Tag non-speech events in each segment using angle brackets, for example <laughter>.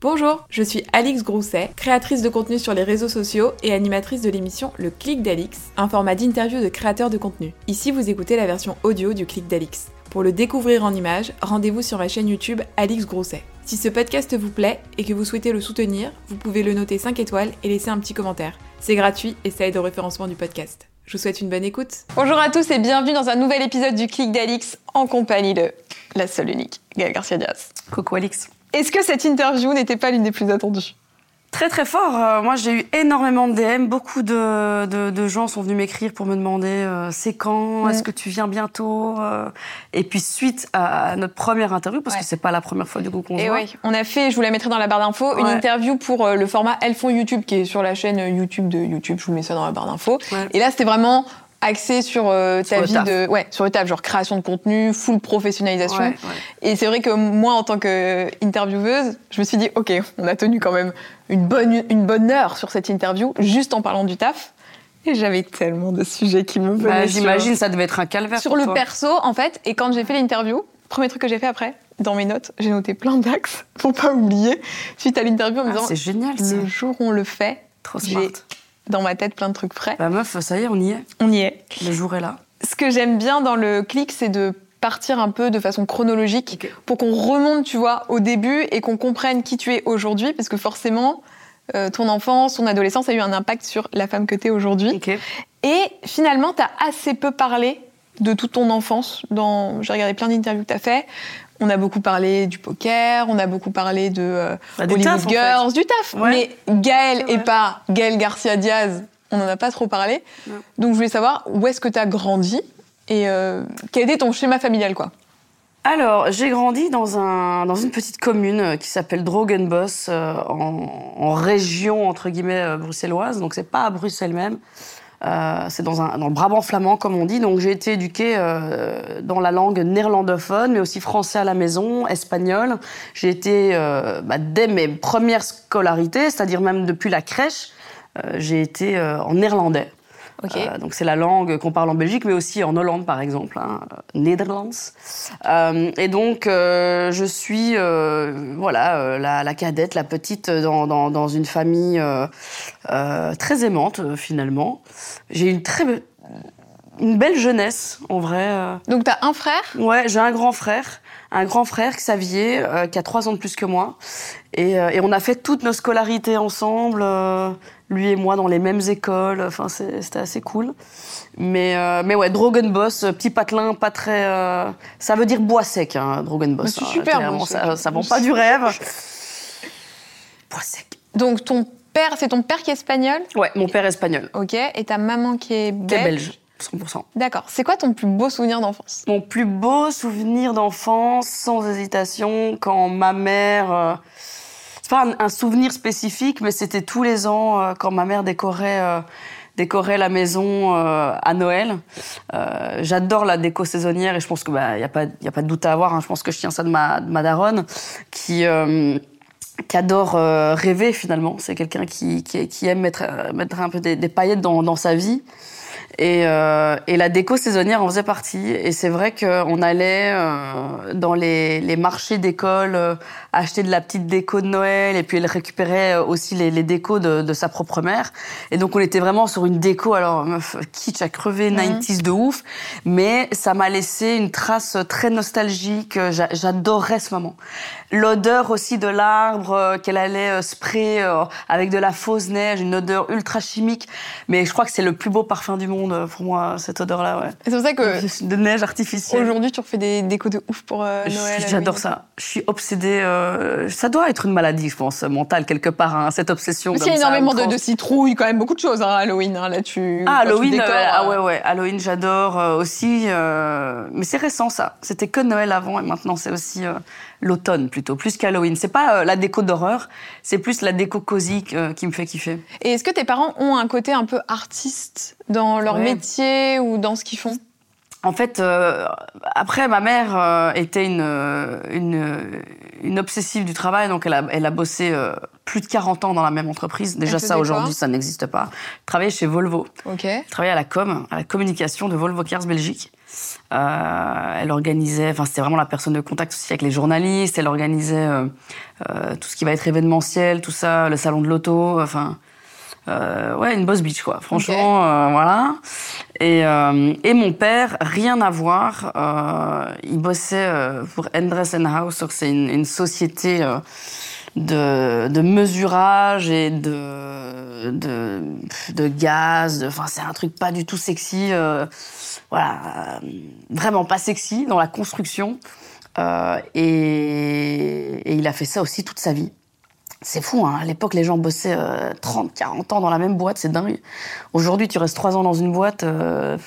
Bonjour, je suis Alix Grousset, créatrice de contenu sur les réseaux sociaux et animatrice de l'émission Le Clic d'Alix, un format d'interview de créateurs de contenu. Ici, vous écoutez la version audio du Clic d'Alix. Pour le découvrir en images, rendez-vous sur ma chaîne YouTube Alix Grousset. Si ce podcast vous plaît et que vous souhaitez le soutenir, vous pouvez le noter 5 étoiles et laisser un petit commentaire. C'est gratuit et ça aide au référencement du podcast. Je vous souhaite une bonne écoute. Bonjour à tous et bienvenue dans un nouvel épisode du Clic d'Alix en compagnie de la seule unique, Gaëlle Garcia Diaz. Coucou Alix. Est-ce que cette interview n'était pas l'une des plus attendues? Très très fort. Euh, moi j'ai eu énormément de DM. Beaucoup de, de, de gens sont venus m'écrire pour me demander euh, c'est quand, est-ce que tu viens bientôt? Euh. Et puis suite à notre première interview, parce que c'est pas la première fois du coup qu'on voit. Oui, on a fait, je vous la mettrai dans la barre d'infos, une interview pour le format Elles font YouTube qui est sur la chaîne YouTube de YouTube. Je vous mets ça dans la barre d'infos. Et là c'était vraiment axé sur euh, ta vie de ouais sur le taf genre création de contenu full professionnalisation. Et c'est vrai que moi en tant que intervieweuse je me suis dit ok on a tenu quand même une bonne une bonne heure sur cette interview juste en parlant du taf. Et j'avais tellement de sujets qui me venaient bah, j'imagine ça devait être un calvaire sur le perso en fait. Et quand j'ai fait l'interview premier truc que j'ai fait après dans mes notes, j'ai noté plein d'axes <laughs> pour pas oublier suite à l'interview en me ah, disant c'est génial le jour où on le fait trop smart dans ma tête plein de trucs frais. Bah meuf, ça y est, on y est. On y est. Le jour est là. Ce que j'aime bien dans le clic, c'est de partir un peu de façon chronologique pour qu'on remonte, tu vois, au début et qu'on comprenne qui tu es aujourd'hui, parce que forcément, euh, ton enfance, ton adolescence a eu un impact sur la femme que tu es aujourd'hui. Et finalement, tu as assez peu parlé de toute ton enfance. Dans... J'ai regardé plein d'interviews que tu as fait. On a beaucoup parlé du poker, on a beaucoup parlé de euh, bah, Hollywood Girls, du taf. Mais Gaëlle et pas Gaëlle Garcia Diaz, on n'en a pas trop parlé. Donc je voulais savoir où est-ce que tu as grandi et euh, quel était ton schéma familial, quoi? Alors, j'ai grandi dans, un, dans une petite commune euh, qui s'appelle Drogenbos, en, en, région, entre guillemets, bruxelloise. Donc, c'est pas à Bruxelles même. Euh, c'est dans, un, dans le Brabant flamand, comme on dit. Donc j'ai été éduquée euh, dans la langue néerlandophone, mais aussi français à la maison, espagnol. J'ai été, euh, bah, dès mes premières scolarités, c'est-à-dire même depuis la crèche, j'ai été en néerlandais. Euh, donc c'est la langue qu'on parle en Belgique, mais aussi en Hollande par exemple, hein, Netherlands. Euh, et donc euh, je suis voilà la, la, cadette, la petite dans, dans, dans une famille très aimante finalement. J'ai une très une belle jeunesse en vrai. Donc t'as un frère? Ouais, j'ai un grand frère un grand frère, Xavier, euh, qui a trois ans de plus que moi. Et, et, on a fait toutes nos scolarités ensemble lui et moi dans les mêmes écoles. Enfin, c'était assez cool. Mais, euh, mais ouais, Drogenboss, petit patelin, pas très. Euh, ça veut dire bois sec, hein, Drogenboss. C'est super. Moi, ça, ça vend pas du rêve. bois sec. Donc ton père, c'est ton père qui est espagnol? Ouais, mon père est espagnol. Ok. Et ta maman qui est belge. Qui est belge? 100%. D'accord. C'est quoi ton plus beau souvenir d'enfance? Mon plus beau souvenir d'enfance, sans hésitation, quand ma mère. Euh, pas un, souvenir spécifique, mais c'était tous les ans euh, quand ma mère décorait euh, décorait la maison euh, à Noël. J'adore la déco saisonnière et je pense que bah y a pas a pas de doute à avoir. Hein. je pense que je tiens ça de ma de ma daronne qui qui adore rêver finalement. C'est quelqu'un qui, qui, qui, aime mettre mettre un peu des, des paillettes dans, dans sa vie. Et, euh, et, la déco saisonnière en faisait partie. Et c'est vrai qu'on allait euh, dans les, les marchés d'école euh, acheter de la petite déco de Noël. Et puis elle récupérait aussi les, les décos de, de, sa propre mère. Et donc on était vraiment sur une déco, alors meuf, kitsch à crever, 90s de ouf. Mais ça m'a laissé une trace très nostalgique. J'adorais ce moment. L'odeur aussi de l'arbre qu'elle allait sprayer avec de la fausse neige, une odeur ultra chimique. Mais je crois que c'est le plus beau parfum du monde euh, pour moi, cette odeur-là, ouais. C'est pour ça que. De neige artificielle. Aujourd'hui, tu refais des décos de ouf pour euh, Noël. J'adore ça. Je suis obsédée. Euh, ça doit être une maladie, je pense, mentale, quelque part, hein, cette obsession. il y a énormément de, de, citrouilles, quand même, beaucoup de choses, hein, Halloween. Hein, là, tu. Ah, Halloween, ah ouais, ouais. Halloween, j'adore aussi. mais c'est récent, ça. C'était que Noël avant, et maintenant, c'est aussi l'automne plutôt, plus qu'Halloween. C'est pas la déco d'horreur, c'est plus la déco cosy qui me fait kiffer. Et est-ce que tes parents ont un côté un peu artiste dans leur métier ou dans ce qu'ils font? En fait, euh, après, ma mère euh, était une, une, une, obsessive du travail, donc elle a, elle a bossé euh, plus de 40 ans dans la même entreprise. Déjà, ça, aujourd'hui, ça n'existe pas. Elle travaillait chez Volvo. Ok. Elle travaillait à la com, à la communication de Volvo Cars Belgique. Elle organisait, enfin c'était vraiment la personne de contact aussi avec les journalistes. Elle organisait tout ce qui va être événementiel, tout ça, le salon de l'auto, enfin euh, ouais, une boss bitch, quoi. Franchement, euh, voilà. Et, euh, et, mon père, rien à voir. Euh, il bossait pour Endress House. C'est une, une, société de, de, mesurage et de, de, de gaz. Enfin, c'est un truc pas du tout sexy. Voilà, vraiment pas sexy dans la construction. Et, et il a fait ça aussi toute sa vie. C'est fou, hein. à l'époque, les gens bossaient 30, euh, 40 ans dans la même boîte, c'est dingue. Aujourd'hui, tu restes 3 ans dans une boîte, euh,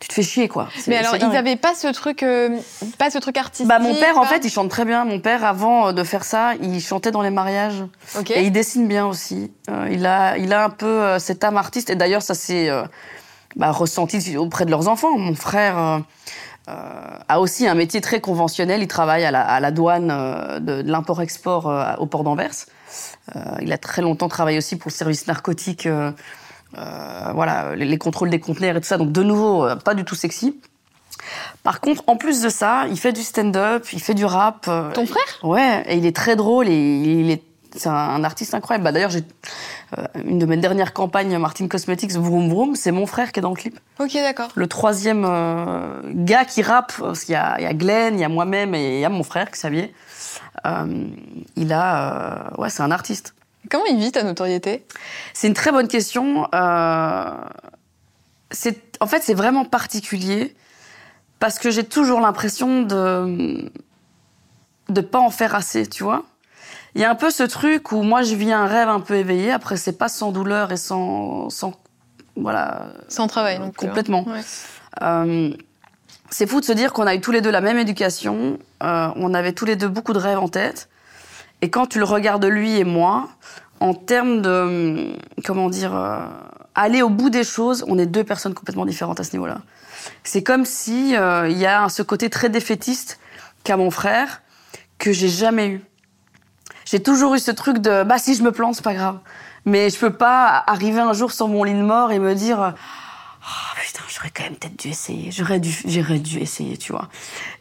tu te fais chier, quoi. Mais alors, ils n'avaient pas ce truc, euh, pas ce truc artistique Bah, mon père, en fait, il chante très bien. Mon père, avant de faire ça, il chantait dans les mariages. Et il dessine bien aussi. il, a, il a un peu cet âme artiste. Et d'ailleurs, ça s'est bah, ressenti auprès de leurs enfants. Mon frère... a aussi un métier très conventionnel. Il travaille à la, douane de, de l'import-export au port d'Anvers. Euh, il a très longtemps travaillé aussi pour le service narcotique. Euh, euh, voilà, les, contrôles des conteneurs et tout ça. Donc de nouveau, pas du tout sexy. Par contre, en plus de ça, il fait du stand-up, il fait du rap. Ton frère? Ouais, et il est très drôle et il est c'est un, artiste incroyable. Bah, D'ailleurs, j'ai une de mes dernières campagnes, Martin Cosmetics, Vroom Vroom, c'est mon frère qui est dans le clip. Ok, d'accord. Le troisième gars qui rappe, parce qu'il y, a Glenn, il y a moi-même et il y a mon frère, Xavier. Euh, il a, euh, ouais, c'est un artiste. Comment il vit ta notoriété? C'est une très bonne question. Euh, c'est, en fait, c'est vraiment particulier parce que j'ai toujours l'impression de de pas en faire assez, tu vois. Il y a un peu ce truc où moi je vis un rêve un peu éveillé. Après, c'est pas sans douleur et sans, sans voilà. Sans travail, donc. Hein. Complètement. Ouais c'est fou de se dire qu'on a eu tous les deux la même éducation, euh, on avait tous les deux beaucoup de rêves en tête. Et quand tu le regardes lui et moi, en termes de, comment dire, euh, aller au bout des choses, on est deux personnes complètement différentes à ce niveau-là. C'est comme si euh, il y a ce côté très défaitiste qu'a mon frère que j'ai jamais eu. J'ai toujours eu ce truc de bah si je me plante c'est pas grave, mais je peux pas arriver un jour sur mon lit de mort et me dire oh, putain, j'aurais quand même peut-être dû essayer. J'aurais dû, j'aurais dû essayer, tu vois.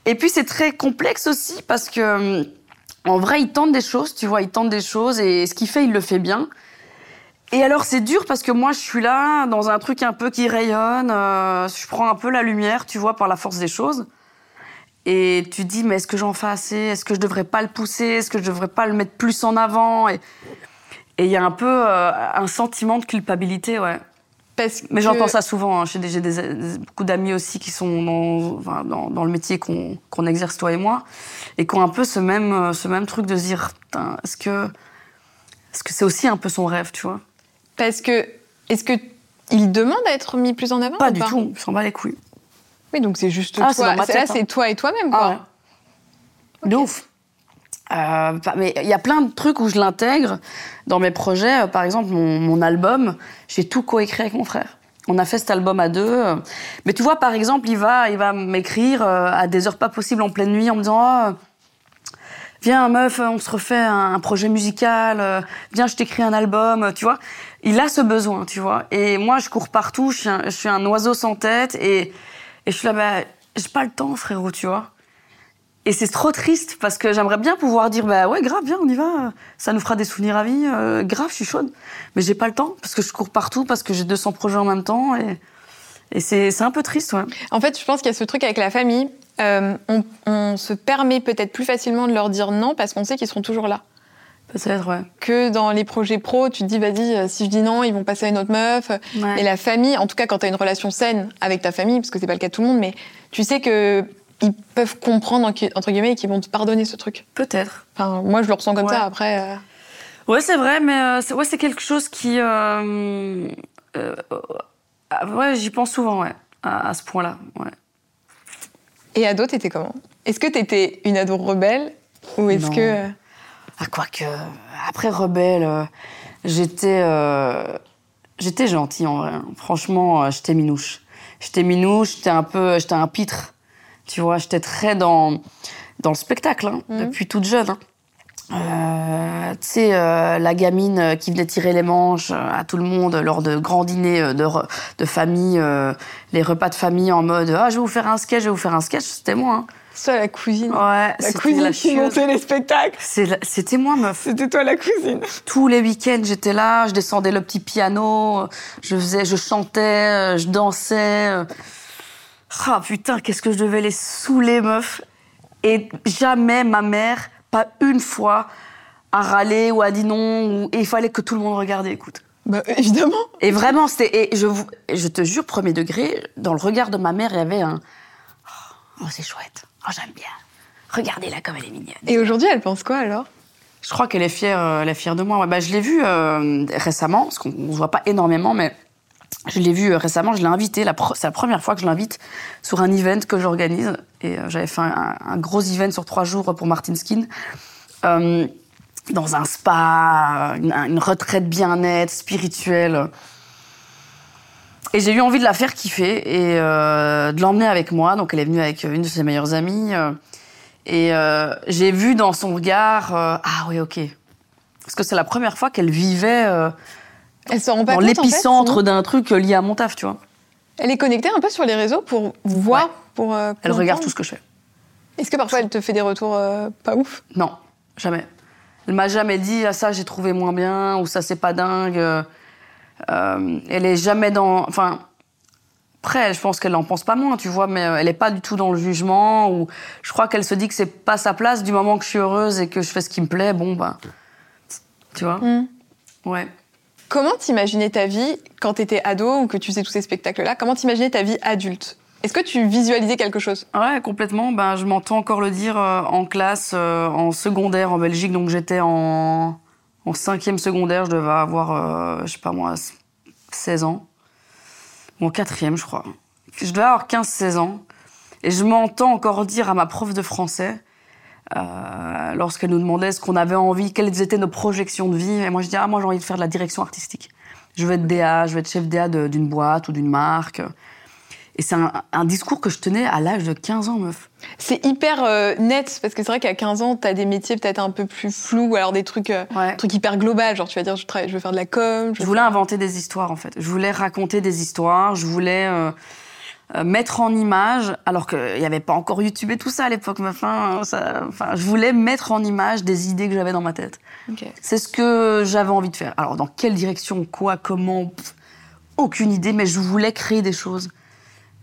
Et puis c'est très complexe aussi parce que, hum, en vrai, il tente des choses, tu vois, il tente des choses et ce qu'il fait, il le fait bien. Et alors c'est dur parce que moi je suis là dans un truc un peu qui rayonne, euh, je prends un peu la lumière, tu vois, par la force des choses. Et tu dis mais est-ce que j'en fais assez? Est-ce que je devrais pas le pousser? Est-ce que je devrais pas le mettre plus en avant? Et il y a un peu euh, un sentiment de culpabilité, ouais. Mais j'en pense ça souvent. Hein. J'ai des, beaucoup d'amis aussi qui sont dans, dans, dans le métier qu'on exerce, toi et moi, et qui ont un peu ce même, euh, ce même truc de se dire est-ce que c'est -ce c'est aussi un peu son rêve, tu vois? Parce que. Est-ce que il demande à être mis plus en avant Pas du tout, il s'en bat les couilles. Oui, donc c'est juste ah, toi. Là, c'est hein. toi et toi-même, quoi. Ah De ouf. Euh, mais il y a plein de trucs où je l'intègre dans mes projets. Euh, par exemple, mon, mon album, j'ai tout coécrit avec mon frère. On a fait cet album à deux. Mais tu vois, par exemple, il va, il va m'écrire euh, à des heures pas possibles en pleine nuit en me disant oh, Viens, meuf, on se refait un, projet musical. Viens, je t'écris un album. Tu vois, il a ce besoin, tu vois. Et moi, je cours partout. Je suis un, je suis un oiseau sans tête. Et, et je suis là, bah, j'ai pas le temps, frérot, tu vois. Et c'est trop triste parce que j'aimerais bien pouvoir dire bah ouais grave viens on y va ça nous fera des souvenirs à vie euh, grave je suis chaude mais j'ai pas le temps parce que je cours partout parce que j'ai 200 projets en même temps et, et c'est un peu triste ouais. En fait je pense qu'il y a ce truc avec la famille euh, on, on, se permet peut-être plus facilement de leur dire non parce qu'on sait qu'ils seront toujours là. Peut-être, ouais. Que dans les projets pro, tu te dis, vas-y, euh, si je dis non, ils vont passer à une autre meuf. Et la famille, en tout cas, quand tu as une relation saine avec ta famille, parce que c'est pas le cas de tout le monde, mais tu sais que ils peuvent comprendre entre guillemets et qu'ils vont te pardonner ce truc. Peut-être. Enfin, moi je le ressens comme ça. Après. Euh... Ouais, c'est vrai, mais euh, c'est, ouais, c'est quelque chose qui. Euh, euh, ouais, j'y pense souvent, ouais, à, ce point-là, ouais. Et ado, t'étais comment? Est-ce que t'étais une ado rebelle ou est-ce que Ah quoi que après rebelle, j'étais j'étais gentille en vrai. Franchement, j'étais minouche. J'étais minouche, j'étais un peu, j'étais un pitre. Tu vois, j'étais très dans, dans le spectacle, hein, mhm. depuis toute jeune. Hein. Euh, tu sais, euh, la gamine qui venait tirer les manches euh, à tout le monde lors de grands dîners euh, de, de famille, euh, les repas de famille en mode Ah, je vais vous faire un sketch, je vais vous faire un sketch, c'était moi. hein. Ça, la cousine. Ouais, la cousine la qui montait les spectacles. C'est C'était moi, meuf. C'était toi la cousine. Tous les week-ends, j'étais là, je descendais le petit piano, je faisais, je chantais, je dansais. Ah putain, qu'est-ce que je devais les saouler, meuf. Et jamais ma mère, pas une fois, a râlé ou a dit non. Ou... Et il fallait que tout le monde regarde et écoute. Bah, évidemment. Et vraiment, c'était. Je, vous- et je te jure, premier degré, dans le regard de ma mère, il y avait un. Oh, c'est chouette. Oh, j'aime bien. Regardez-la comme elle est mignonne. Et aujourd'hui, elle pense quoi alors? Je crois qu'elle est fière, euh, elle est fière de moi. Ouais, bah, je l'ai vue euh, récemment, parce qu'on ne se voit pas énormément, mais je l'ai vue euh, récemment. Je l'ai invitée. la C'est la première fois que je l'invite sur un event que j'organise. Et euh, j'avais fait un, un gros event sur trois jours pour Martin Skin. Euh, dans un spa, une, une retraite bien-être, spirituelle. Et j'ai eu envie de la faire kiffer et euh, de l'emmener avec moi. Donc elle est venue avec une de ses meilleures amies. euh, et euh, j'ai vu dans son regard, euh, ah oui, ok. Parce que c'est la première fois qu'elle vivait euh, Elle se rend pas dans compte en fait, l'épicentre sinon d'un truc euh, lié à mon taf, tu vois. Elle est connectée un peu sur les réseaux pour voir, Ouais. pour. euh, Elle regarde comprendre. tout ce que je fais. Est-ce que parfois elle te fait des retours euh, pas ouf? Non, jamais. Elle m'a jamais dit, ah ça j'ai trouvé moins bien, ou ça c'est pas dingue. Euh, euh, elle est jamais dans. Enfin, après, je pense qu'elle en pense pas moins, tu vois, mais euh, elle est pas du tout dans le jugement, ou je crois qu'elle se dit que c'est pas sa place du moment que je suis heureuse et que je fais ce qui me plaît, bon, bah. Tu vois Hmm. Ouais. Comment t'imaginais ta vie quand t'étais ado ou que tu faisais tous ces spectacles-là? Comment t'imaginais ta vie adulte? Est-ce que tu visualisais quelque chose? Ouais, complètement. Ben, je m'entends encore le dire euh, en classe, euh, en secondaire en Belgique. Donc j'étais en, en cinquième secondaire, je devais avoir, euh, je sais pas moi, 16 ans. Ou en quatrième, je crois. Je devais avoir 15-16 ans. Et je m'entends encore dire à ma prof de français, euh, lorsqu'elle nous demandait ce qu'on avait envie, quelles étaient nos projections de vie. Et moi, je dis, ah, moi, j'ai envie de faire de la direction artistique. Je veux être DA, je veux être chef DA d'une boîte ou d'une marque. Et c'est un, un discours que je tenais à l'âge de 15 ans, meuf. C'est hyper euh, net, parce que c'est vrai qu'à 15 ans, t'as des métiers peut-être un peu plus flous, ou alors des trucs, euh, Ouais. trucs hyper global, genre tu vas dire je, travaille, je veux faire de la com. Je voulais inventer des histoires, en fait. Je voulais raconter des histoires, je voulais euh, mettre en image, alors qu'il n'y avait pas encore YouTube et tout ça à l'époque, mais enfin, ça- enfin, je voulais mettre en image des idées que j'avais dans ma tête. Ok. C'est ce que j'avais envie de faire. Alors, dans quelle direction, quoi, comment, pff, aucune idée, mais je voulais créer des choses.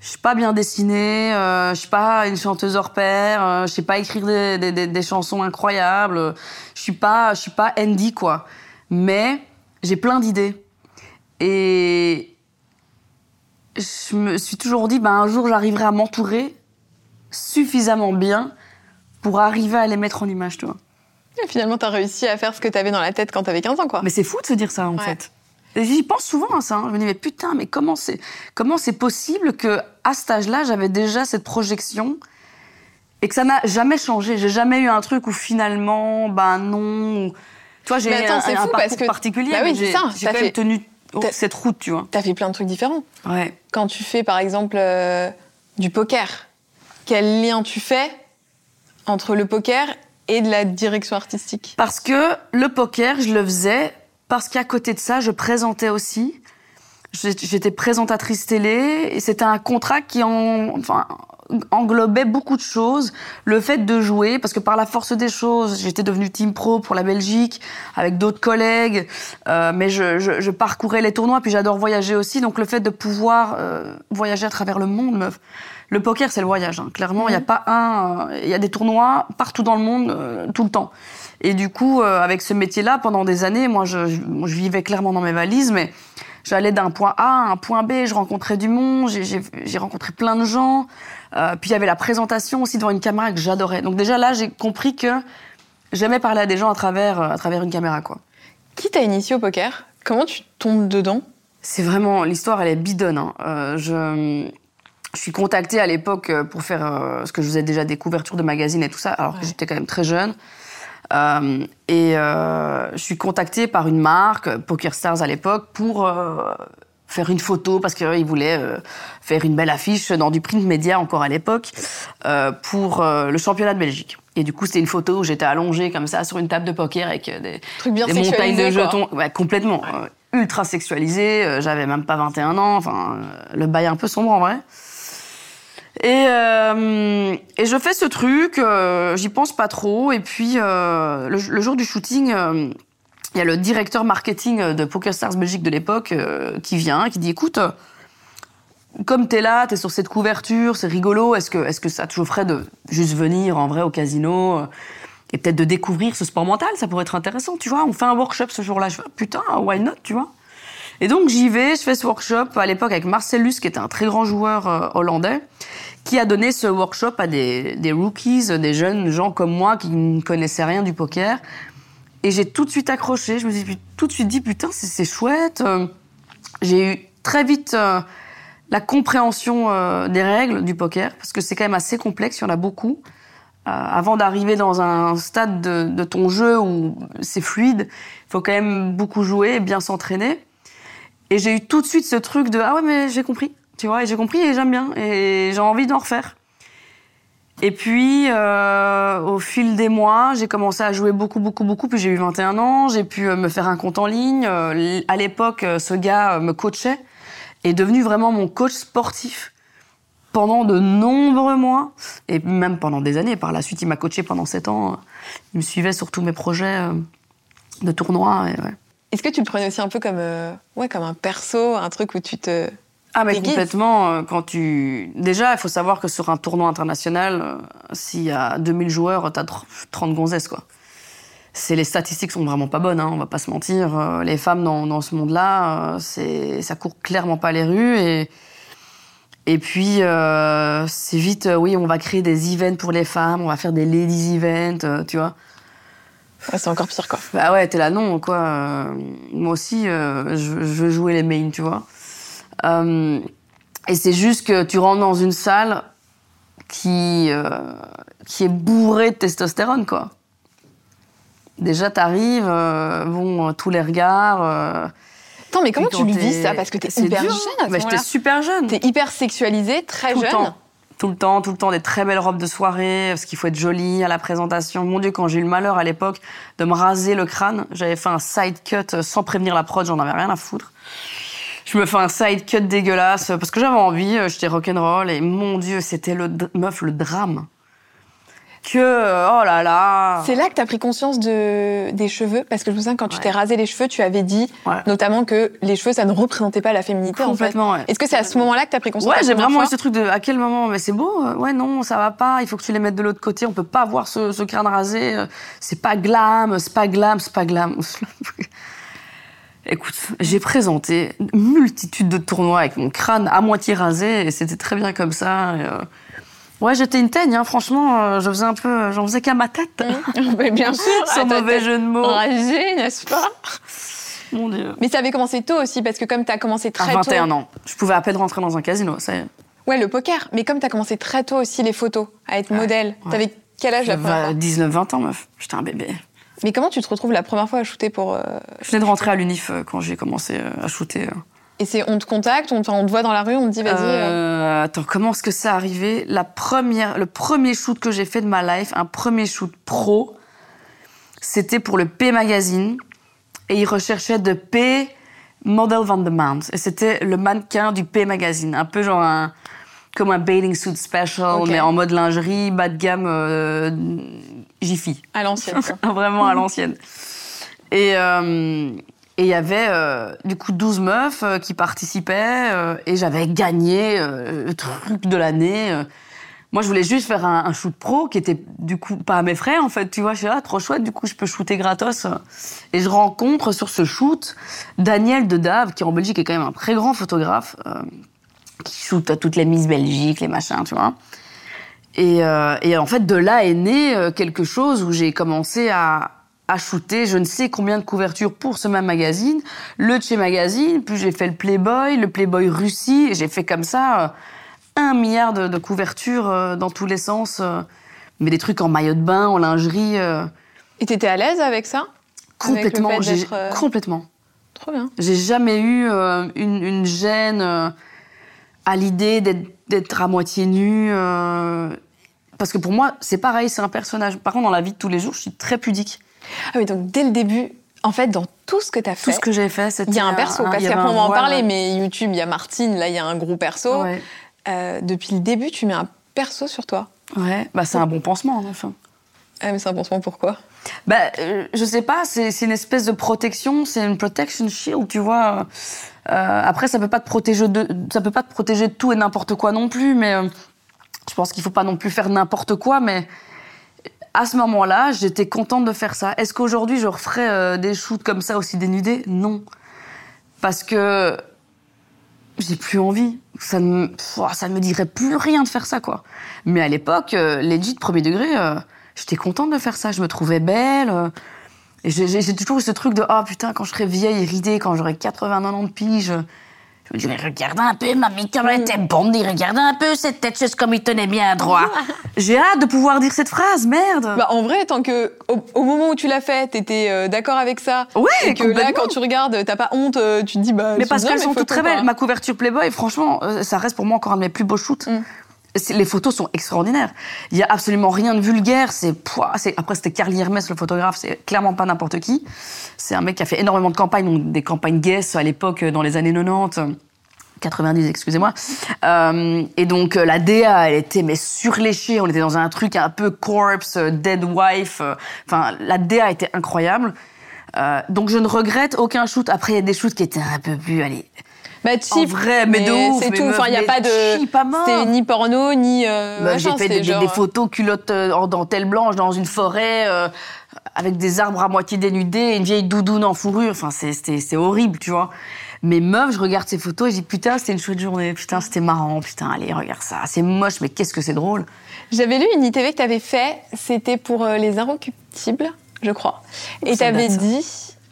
Je suis pas bien dessinée, euh, je suis pas une chanteuse hors pair, euh, je sais pas écrire des, des- des- des chansons incroyables, euh, je suis pas, je suis pas Andy quoi. Mais j'ai plein d'idées et je me suis toujours dit, ben un jour j'arriverai à m'entourer suffisamment bien pour arriver à les mettre en image, tu vois. Et finalement, t'as réussi à faire ce que t'avais dans la tête quand t'avais 15 ans, quoi. Mais c'est fou de se dire ça, en Ouais. fait. J'y pense souvent à ça. hein. Je me dis, mais putain, mais comment c'est, comment c'est possible que à cet âge-là, j'avais déjà cette projection et que ça n'a jamais changé? J'ai jamais eu un truc où finalement, ben non. vois, j'ai attends, un, c'est un fou parcours parce que- particulier. Bah oui, j'ai, ça, J'ai t'as quand même fait- tenu oh, t'as- cette route, tu vois. T'as fait plein de trucs différents. Ouais. Quand tu fais, par exemple, euh, du poker, quel lien tu fais entre le poker et de la direction artistique? Parce que le poker, je le faisais parce qu'à côté de ça, je présentais aussi. J'étais présentatrice télé et c'était un contrat qui en, enfin, englobait beaucoup de choses. Le fait de jouer, parce que par la force des choses, j'étais devenue team pro pour la Belgique avec d'autres collègues, euh, mais je, je- je parcourais les tournois, puis j'adore voyager aussi. Donc le fait de pouvoir euh, voyager à travers le monde, meuf. Le poker, c'est le voyage. hein. Clairement, il n'y a pas un. euh, Il y a des tournois partout dans le monde, euh, tout le temps. Et du coup, euh, avec ce métier-là, pendant des années, moi, je, je, moi, je vivais clairement dans mes valises, mais j'allais d'un point A à un point B, je rencontrais du monde, j'ai- rencontré plein de gens. Euh, puis il y avait la présentation aussi devant une caméra que j'adorais. Donc déjà là, j'ai compris que j'aimais parler à des gens à travers, euh, à travers une caméra, quoi. Qui t'a initié au poker? Comment tu tombes dedans? C'est vraiment l'histoire, elle est bidonne. hein. Euh, je, je suis contactée à l'époque pour faire euh, ce que je faisais déjà des couvertures de magazines et tout ça, alors que j'étais quand même très jeune. Euh, et euh, je suis contactée par une marque, Poker Stars à l'époque, pour euh, faire une photo parce qu'il voulait euh, faire une belle affiche dans du print média encore à l'époque euh, pour euh, le championnat de Belgique. Et du coup, c'était une photo où j'étais allongée comme ça sur une table de poker avec des, bien des montagnes de jetons. Ouais, complètement. euh, ultra sexualisé. euh, J'avais même pas 21 ans. Enfin, euh, le bail un peu sombre en vrai. Et, euh, et je fais ce truc, euh, j'y pense pas trop. Et puis, euh, le, jour du shooting, il y a le directeur marketing de PokerStars Belgique de l'époque qui vient, qui dit Écoute, comme t'es là, t'es sur cette couverture, c'est rigolo, est-ce que, ça te chaufferait de juste venir en vrai au casino et peut-être de découvrir ce sport mental? Ça pourrait être intéressant, tu vois. On fait un workshop ce jour-là. Je fais Putain, why not, tu vois? Et donc j'y vais, je fais ce workshop à l'époque avec Marcellus, qui était un très grand joueur hollandais, qui a donné ce workshop à des, rookies, des jeunes gens comme moi qui ne connaissaient rien du poker. Et j'ai tout de suite accroché, je me suis tout de suite dit putain c'est chouette. Euh, J'ai eu très vite euh, la compréhension euh, des règles du poker, parce que c'est quand même assez complexe, il y en a beaucoup. Avant d'arriver dans un stade de, de ton jeu où c'est fluide, il faut quand même beaucoup jouer, bien s'entraîner. Et j'ai eu tout de suite ce truc de ah ouais mais j'ai compris, tu vois, et j'ai compris et j'aime bien et j'ai envie d'en refaire. Et puis euh, au fil des mois, j'ai commencé à jouer beaucoup beaucoup beaucoup. Puis j'ai eu 21 ans, j'ai pu euh, me faire un compte en ligne. Euh, à l'époque, ce gars me coachait est devenu vraiment mon coach sportif pendant de nombreux mois et même pendant des années. Par la suite, il m'a coaché pendant 7 ans. Il me suivait sur tous mes projets de ouais. Est-ce que tu le prenais aussi un peu comme, ouais, comme un perso, un truc où tu te. Ah mais complètement, euh, quand tu... Déjà, il faut savoir que sur un tournoi international, euh, s'il y a 2000 joueurs, t'as tr- 30 gonzesses, quoi. C'est, les statistiques sont vraiment pas bonnes, hein, on va pas se mentir. Euh, Les femmes dans, dans ce monde-là, c'est, ça court clairement pas les rues. Et, et puis, euh, c'est vite, oui, on va créer des events pour les femmes, on va faire des ladies events, tu vois. Ouais, c'est encore pire, quoi. Bah ouais, t'es là, non, quoi. Moi aussi, euh, je, je veux jouer les mains, tu vois. Euh, et c'est juste que tu rentres dans une salle qui, euh, qui est bourrée de testostérone, quoi. Déjà, t'arrives, euh, bon, euh, tous les regards. Attends, mais comment tu le vis ça Parce que t'es hyper dur. jeune à ce Bah, J'étais super jeune. T'es hyper sexualisé, très tout le jeune. temps. Tout le temps, tout le temps, des très belles robes de soirée, parce qu'il faut être jolie à la présentation. Mon Dieu, quand j'ai eu le malheur à l'époque de me raser le crâne, j'avais fait un side cut sans prévenir la prod, j'en avais rien à foutre. Je me fais un side cut dégueulasse, euh, parce que j'avais envie, euh, j'étais rock'n'roll, et mon Dieu, c'était le meuf, le drame. Que, euh, oh là là. C'est là que t'as pris conscience de... des cheveux, parce que je me souviens quand tu t'es rasé les cheveux, tu avais dit Ouais. notamment que les cheveux, ça ne représentait pas la féminité en fait. Complètement, ouais. Est-ce que c'est à ce moment-là que t'as pris conscience Ouais, j'ai vraiment eu ce truc de à quel moment mais c'est beau ouais non ça va pas il faut que tu les mettes de l'autre côté on peut pas avoir ce, ce crâne rasé c'est pas glam c'est pas glam c'est pas glam <laughs> écoute j'ai présenté une multitude de tournois avec mon crâne à moitié rasé et c'était très bien comme ça et, euh, ouais j'étais une teigne hein, franchement euh, je faisais un peu j'en faisais qu'à ma tête <laughs> Mais bien sûr, sans à mauvais jeu de mots rasée, n'est-ce pas? Mon dieu Mais ça avait commencé tôt aussi, parce que comme t'as commencé à très 21 tôt. ans je pouvais à peine rentrer dans un casino ça y est. Ouais, le poker. Mais comme t'as commencé très tôt aussi les photos, à être modèle. ouais. T'avais quel âge la première fois? 19-20 ans meuf j'étais un bébé Mais comment tu te retrouves la première fois à shooter pour. euh, Je venais de rentrer à l'UNIF euh, quand j'ai commencé euh, à shooter. Et c'est on te contacte, on, te voit dans la rue, on te dit vas-y. euh, attends, comment est-ce que c'est arrivé? La première, le premier shoot que j'ai fait de ma life, un premier shoot pro, c'était pour le P Magazine. Et ils recherchaient de P Model Van de Mount. Et c'était le mannequin du P Magazine. Un peu genre un, comme un bathing suit special, mais en mode lingerie, bas de gamme, euh, Jiffy. à l'ancienne. <laughs> Vraiment à l'ancienne. Et euh, et il y avait euh, du coup 12 meufs euh, qui participaient euh, et j'avais gagné le truc de l'année. Moi, je voulais juste faire un, un shoot pro qui était du coup pas à mes frais en fait. Tu vois, je suis là, trop chouette. Du coup, je peux shooter gratos. Et je rencontre sur ce shoot Daniel de Dave, qui en Belgique est quand même un très grand photographe, qui shoot à toutes les Miss Belgique, les machins, tu vois. Et, euh, et en fait, de là est né euh, quelque chose où j'ai commencé à, à shooter je ne sais combien de couvertures pour ce même magazine, le Che Magazine, puis j'ai fait le Playboy, le Playboy Russie, et j'ai fait comme ça euh, un milliard de, de couvertures euh, dans tous les sens, mais des trucs en maillot de bain, en lingerie, Et t'étais à l'aise avec ça? Complètement, euh, complètement. Trop bien. J'ai jamais eu une, une gêne à l'idée d'être- à moitié nue. euh, parce que pour moi, c'est pareil, c'est un personnage. Par contre, dans la vie de tous les jours, je suis très pudique. Ah oui, donc dès le début, en fait, dans tout ce que tu as Tout fait, ce que j'ai fait, c'était. il y a un perso. parce y avait qu'après, on un va en parler, mais YouTube, il y a Martine, là, il y a un gros perso. Ouais. Euh, depuis le début, tu mets un perso sur toi. Ouais, bah c'est un bon pansement, enfin. Ah, mais c'est un pansement, pourquoi? Bah, euh, je sais pas, c'est une espèce de protection, c'est une protection shield, tu vois. Euh, après, ça peut pas te protéger de, peut pas te protéger de tout et n'importe quoi non plus, mais euh, je pense qu'il faut pas non plus faire n'importe quoi, mais à ce moment-là, j'étais contente de faire ça. Est-ce qu'aujourd'hui, je referais des shoots comme ça aussi dénudés? Non, parce que j'ai plus envie. Ça ne, ça me dirait plus rien de faire ça, quoi. Mais à l'époque, legit, premier degré, j'étais contente de faire ça. Je me trouvais belle. et j'ai- toujours eu ce truc de Ah putain, quand je serai vieille et ridée, quand j'aurai 80 ans de pige, je me dirais Regarde un peu, mamie, comme elle était bonne, regarde un peu cette tête juste comme il tenait bien droit. <laughs> j'ai hâte de pouvoir dire cette phrase, merde Bah, en vrai, tant que au, au moment où tu l'as fait, t'étais euh, d'accord avec ça, Ouais, et que là, quand tu regardes, t'as pas honte, euh, tu te dis bah. Mais parce qu'elles sont toutes très belles. Ma couverture Playboy, franchement, euh, ça reste pour moi encore un de mes plus beaux shoots. Mm. Les photos sont extraordinaires. Il y a absolument rien de vulgaire. C'est après c'était Carly Hermès le photographe. C'est clairement pas n'importe qui. C'est un mec qui a fait énormément de campagnes, donc des campagnes guess à l'époque euh, dans les années 90. euh, 90, excusez-moi. Euh, et donc euh, la DA, elle était mais surléchée. On était dans un truc un peu corpse, dead wife. Enfin, la DA était incroyable. Donc je ne regrette aucun shoot. Après, il y a des shoots qui étaient un peu plus, allez, Bah, en cheap, vrai, mais de ouf. C'est tout. meuf, Enfin, il y a pas de. C'était ni porno, ni. euh, Bah, j'ai fait des, genre- des photos culottes euh, en dentelle blanche dans une forêt euh, avec des arbres à moitié dénudés, une vieille doudoune en fourrure. Enfin, c'est- horrible, tu vois. Mais meuf, je regarde ces photos et je dis putain, c'était une chouette journée. Putain, c'était marrant. Putain, allez, regarde ça. C'est moche, mais qu'est-ce que c'est drôle. J'avais lu une ITV que tu avais fait, c'était pour euh, les inrecuptibles, je crois. Et tu avais dit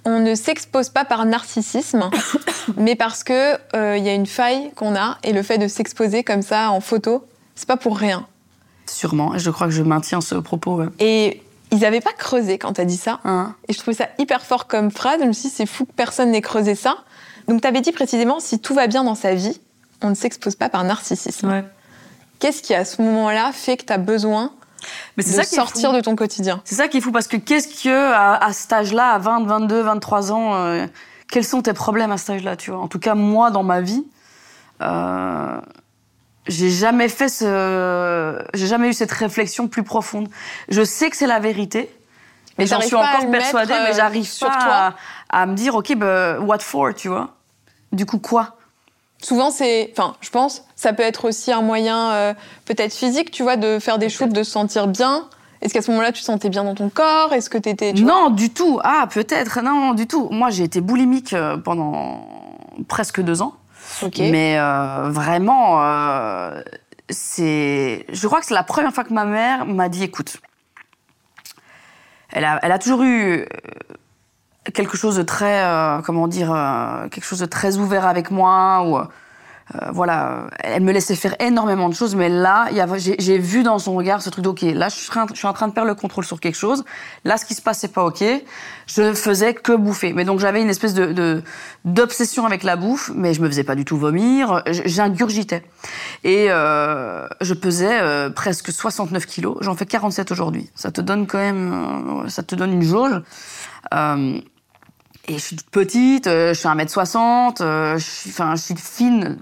on ne s'expose pas par narcissisme, <coughs> mais parce que euh, il y a une faille qu'on a et le fait de s'exposer comme ça en photo, c'est pas pour rien. Sûrement. Je crois que je maintiens ce propos. ouais. Et ils n'avaient pas creusé quand tu as dit ça. Hein Et je trouvais ça hyper fort comme phrase. Je me suis dit, c'est fou que personne n'ait creusé ça. Donc, tu avais dit précisément, si tout va bien dans sa vie, on ne s'expose pas par narcissisme. ouais. Qu'est-ce qui, à ce moment-là, fait que tu as besoin Mais c'est ça qui sortir fou. de ton quotidien. C'est ça qui est fou parce que qu'est-ce que à, à cet âge-là, à 20, 22, 23 ans, euh, quels sont tes problèmes à cet âge-là, tu vois? En tout cas, moi, dans ma vie, euh, j'ai jamais fait ce, j'ai jamais eu cette réflexion plus profonde. Je sais que c'est la vérité, Mais et j'en suis encore persuadée, euh, mais j'arrive sur pas à me dire, ok, bah, what for, tu vois? Du coup, quoi? Souvent, c'est. Enfin, je pense, ça peut être aussi un moyen, euh, peut-être physique, tu vois, de faire des shoots, de se sentir bien. Est-ce qu'à ce moment-là, tu te sentais bien dans ton corps? Est-ce que t'étais. tu Non, du tout. Ah, peut-être. Non, du tout. Moi, j'ai été boulimique euh, pendant presque deux ans. Ok. Mais euh, vraiment, euh, c'est. Je crois que c'est la première fois que ma mère m'a dit écoute, elle a, elle a toujours eu quelque chose de très. euh, comment dire euh, Quelque chose de très ouvert avec moi. Ou, euh, voilà, euh, elle me laissait faire énormément de choses, mais là, j'ai vu dans son regard ce truc de, ok, là, je suis, en je suis en train de perdre le contrôle sur quelque chose. Là, ce qui se passe, c'est pas ok. Je faisais que bouffer. Mais donc, j'avais une espèce de d'obsession avec la bouffe, mais je me faisais pas du tout vomir. J'ingurgitais. Et euh, je pesais euh, presque 69 kilos. J'en fais 47 aujourd'hui. Ça te donne quand même, euh, ça te donne une jauge. Et je suis toute petite, euh, je suis 1m60, euh, je suis, enfin, je suis fine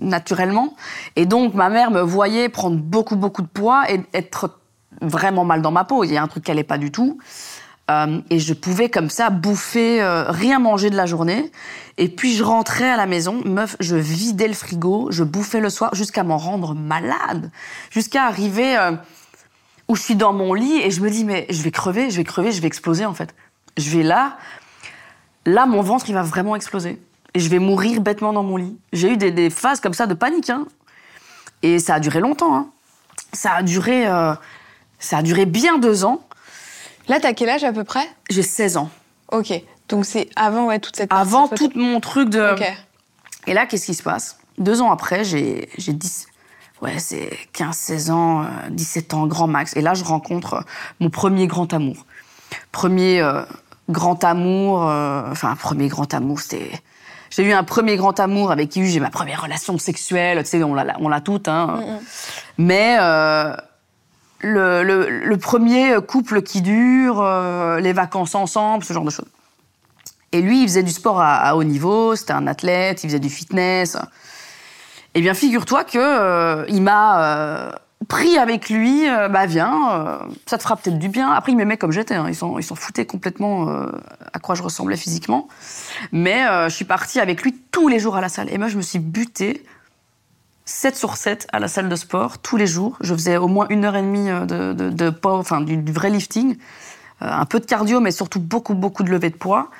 naturellement. Et donc, ma mère me voyait prendre beaucoup, beaucoup de poids et être vraiment mal dans ma peau. Il y a un truc qui allait pas du tout. Euh, et je pouvais comme ça bouffer, rien manger de la journée. Et puis je rentrais à la maison, meuf, je vidais le frigo, je bouffais le soir jusqu'à m'en rendre malade, jusqu'à arriver où je suis dans mon lit et je me dis mais je vais crever, je vais crever, je vais exploser en fait. Je vais là, là mon ventre il va vraiment exploser et je vais mourir bêtement dans mon lit. J'ai eu des, des phases comme ça de panique hein. et ça a duré longtemps. Hein. Ça a duré, euh, ça a duré bien deux ans. Là, t'as quel âge à peu près? J'ai 16 ans. Ok. Donc, c'est avant, ouais, toute cette Avant tout mon truc de. Ok. Et là, qu'est-ce qui se passe? Deux ans après, j'ai j'ai 10. Ouais, c'est 15, 16 ans, euh, 17 ans, grand max. Et là, je rencontre euh, mon premier grand amour. Premier euh, grand amour, euh, enfin un premier grand amour, c'était. J'ai eu un premier grand amour avec qui j'ai ma première relation sexuelle, tu sais, on l'a, on l'a toute, hein. Mais euh, le, le, le premier couple qui dure, euh, les vacances ensemble, ce genre de choses. Et lui, il faisait du sport à, à haut niveau, c'était un athlète, il faisait du fitness. Eh bien, figure-toi que euh, il m'a pris avec lui, euh, bah viens, euh, ça te fera peut-être du bien. Après, il m'aimait comme j'étais, hein. ils s'en ils foutaient complètement euh, à quoi je ressemblais physiquement. Mais euh, je suis partie avec lui tous les jours à la salle. Et moi, je me suis butée 7 sur 7 à la salle de sport, tous les jours. Je faisais au moins une heure et demie de, de, de enfin, du, vrai lifting. Un peu de cardio, mais surtout beaucoup, beaucoup de levée de poids.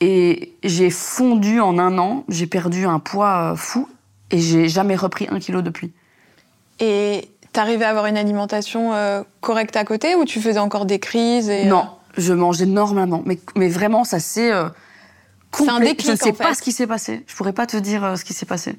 Et j'ai fondu en un an, j'ai perdu un poids fou et j'ai jamais repris un kilo depuis. Et t'arrivais à avoir une alimentation euh, correcte à côté ou tu faisais encore des crises et, Non, je mangeais normalement. Mais, mais vraiment, ça c'est. euh, C'est un déclic, Je ne sais en pas fait. ce qui s'est passé. Je pourrais pas te dire euh, ce qui s'est passé.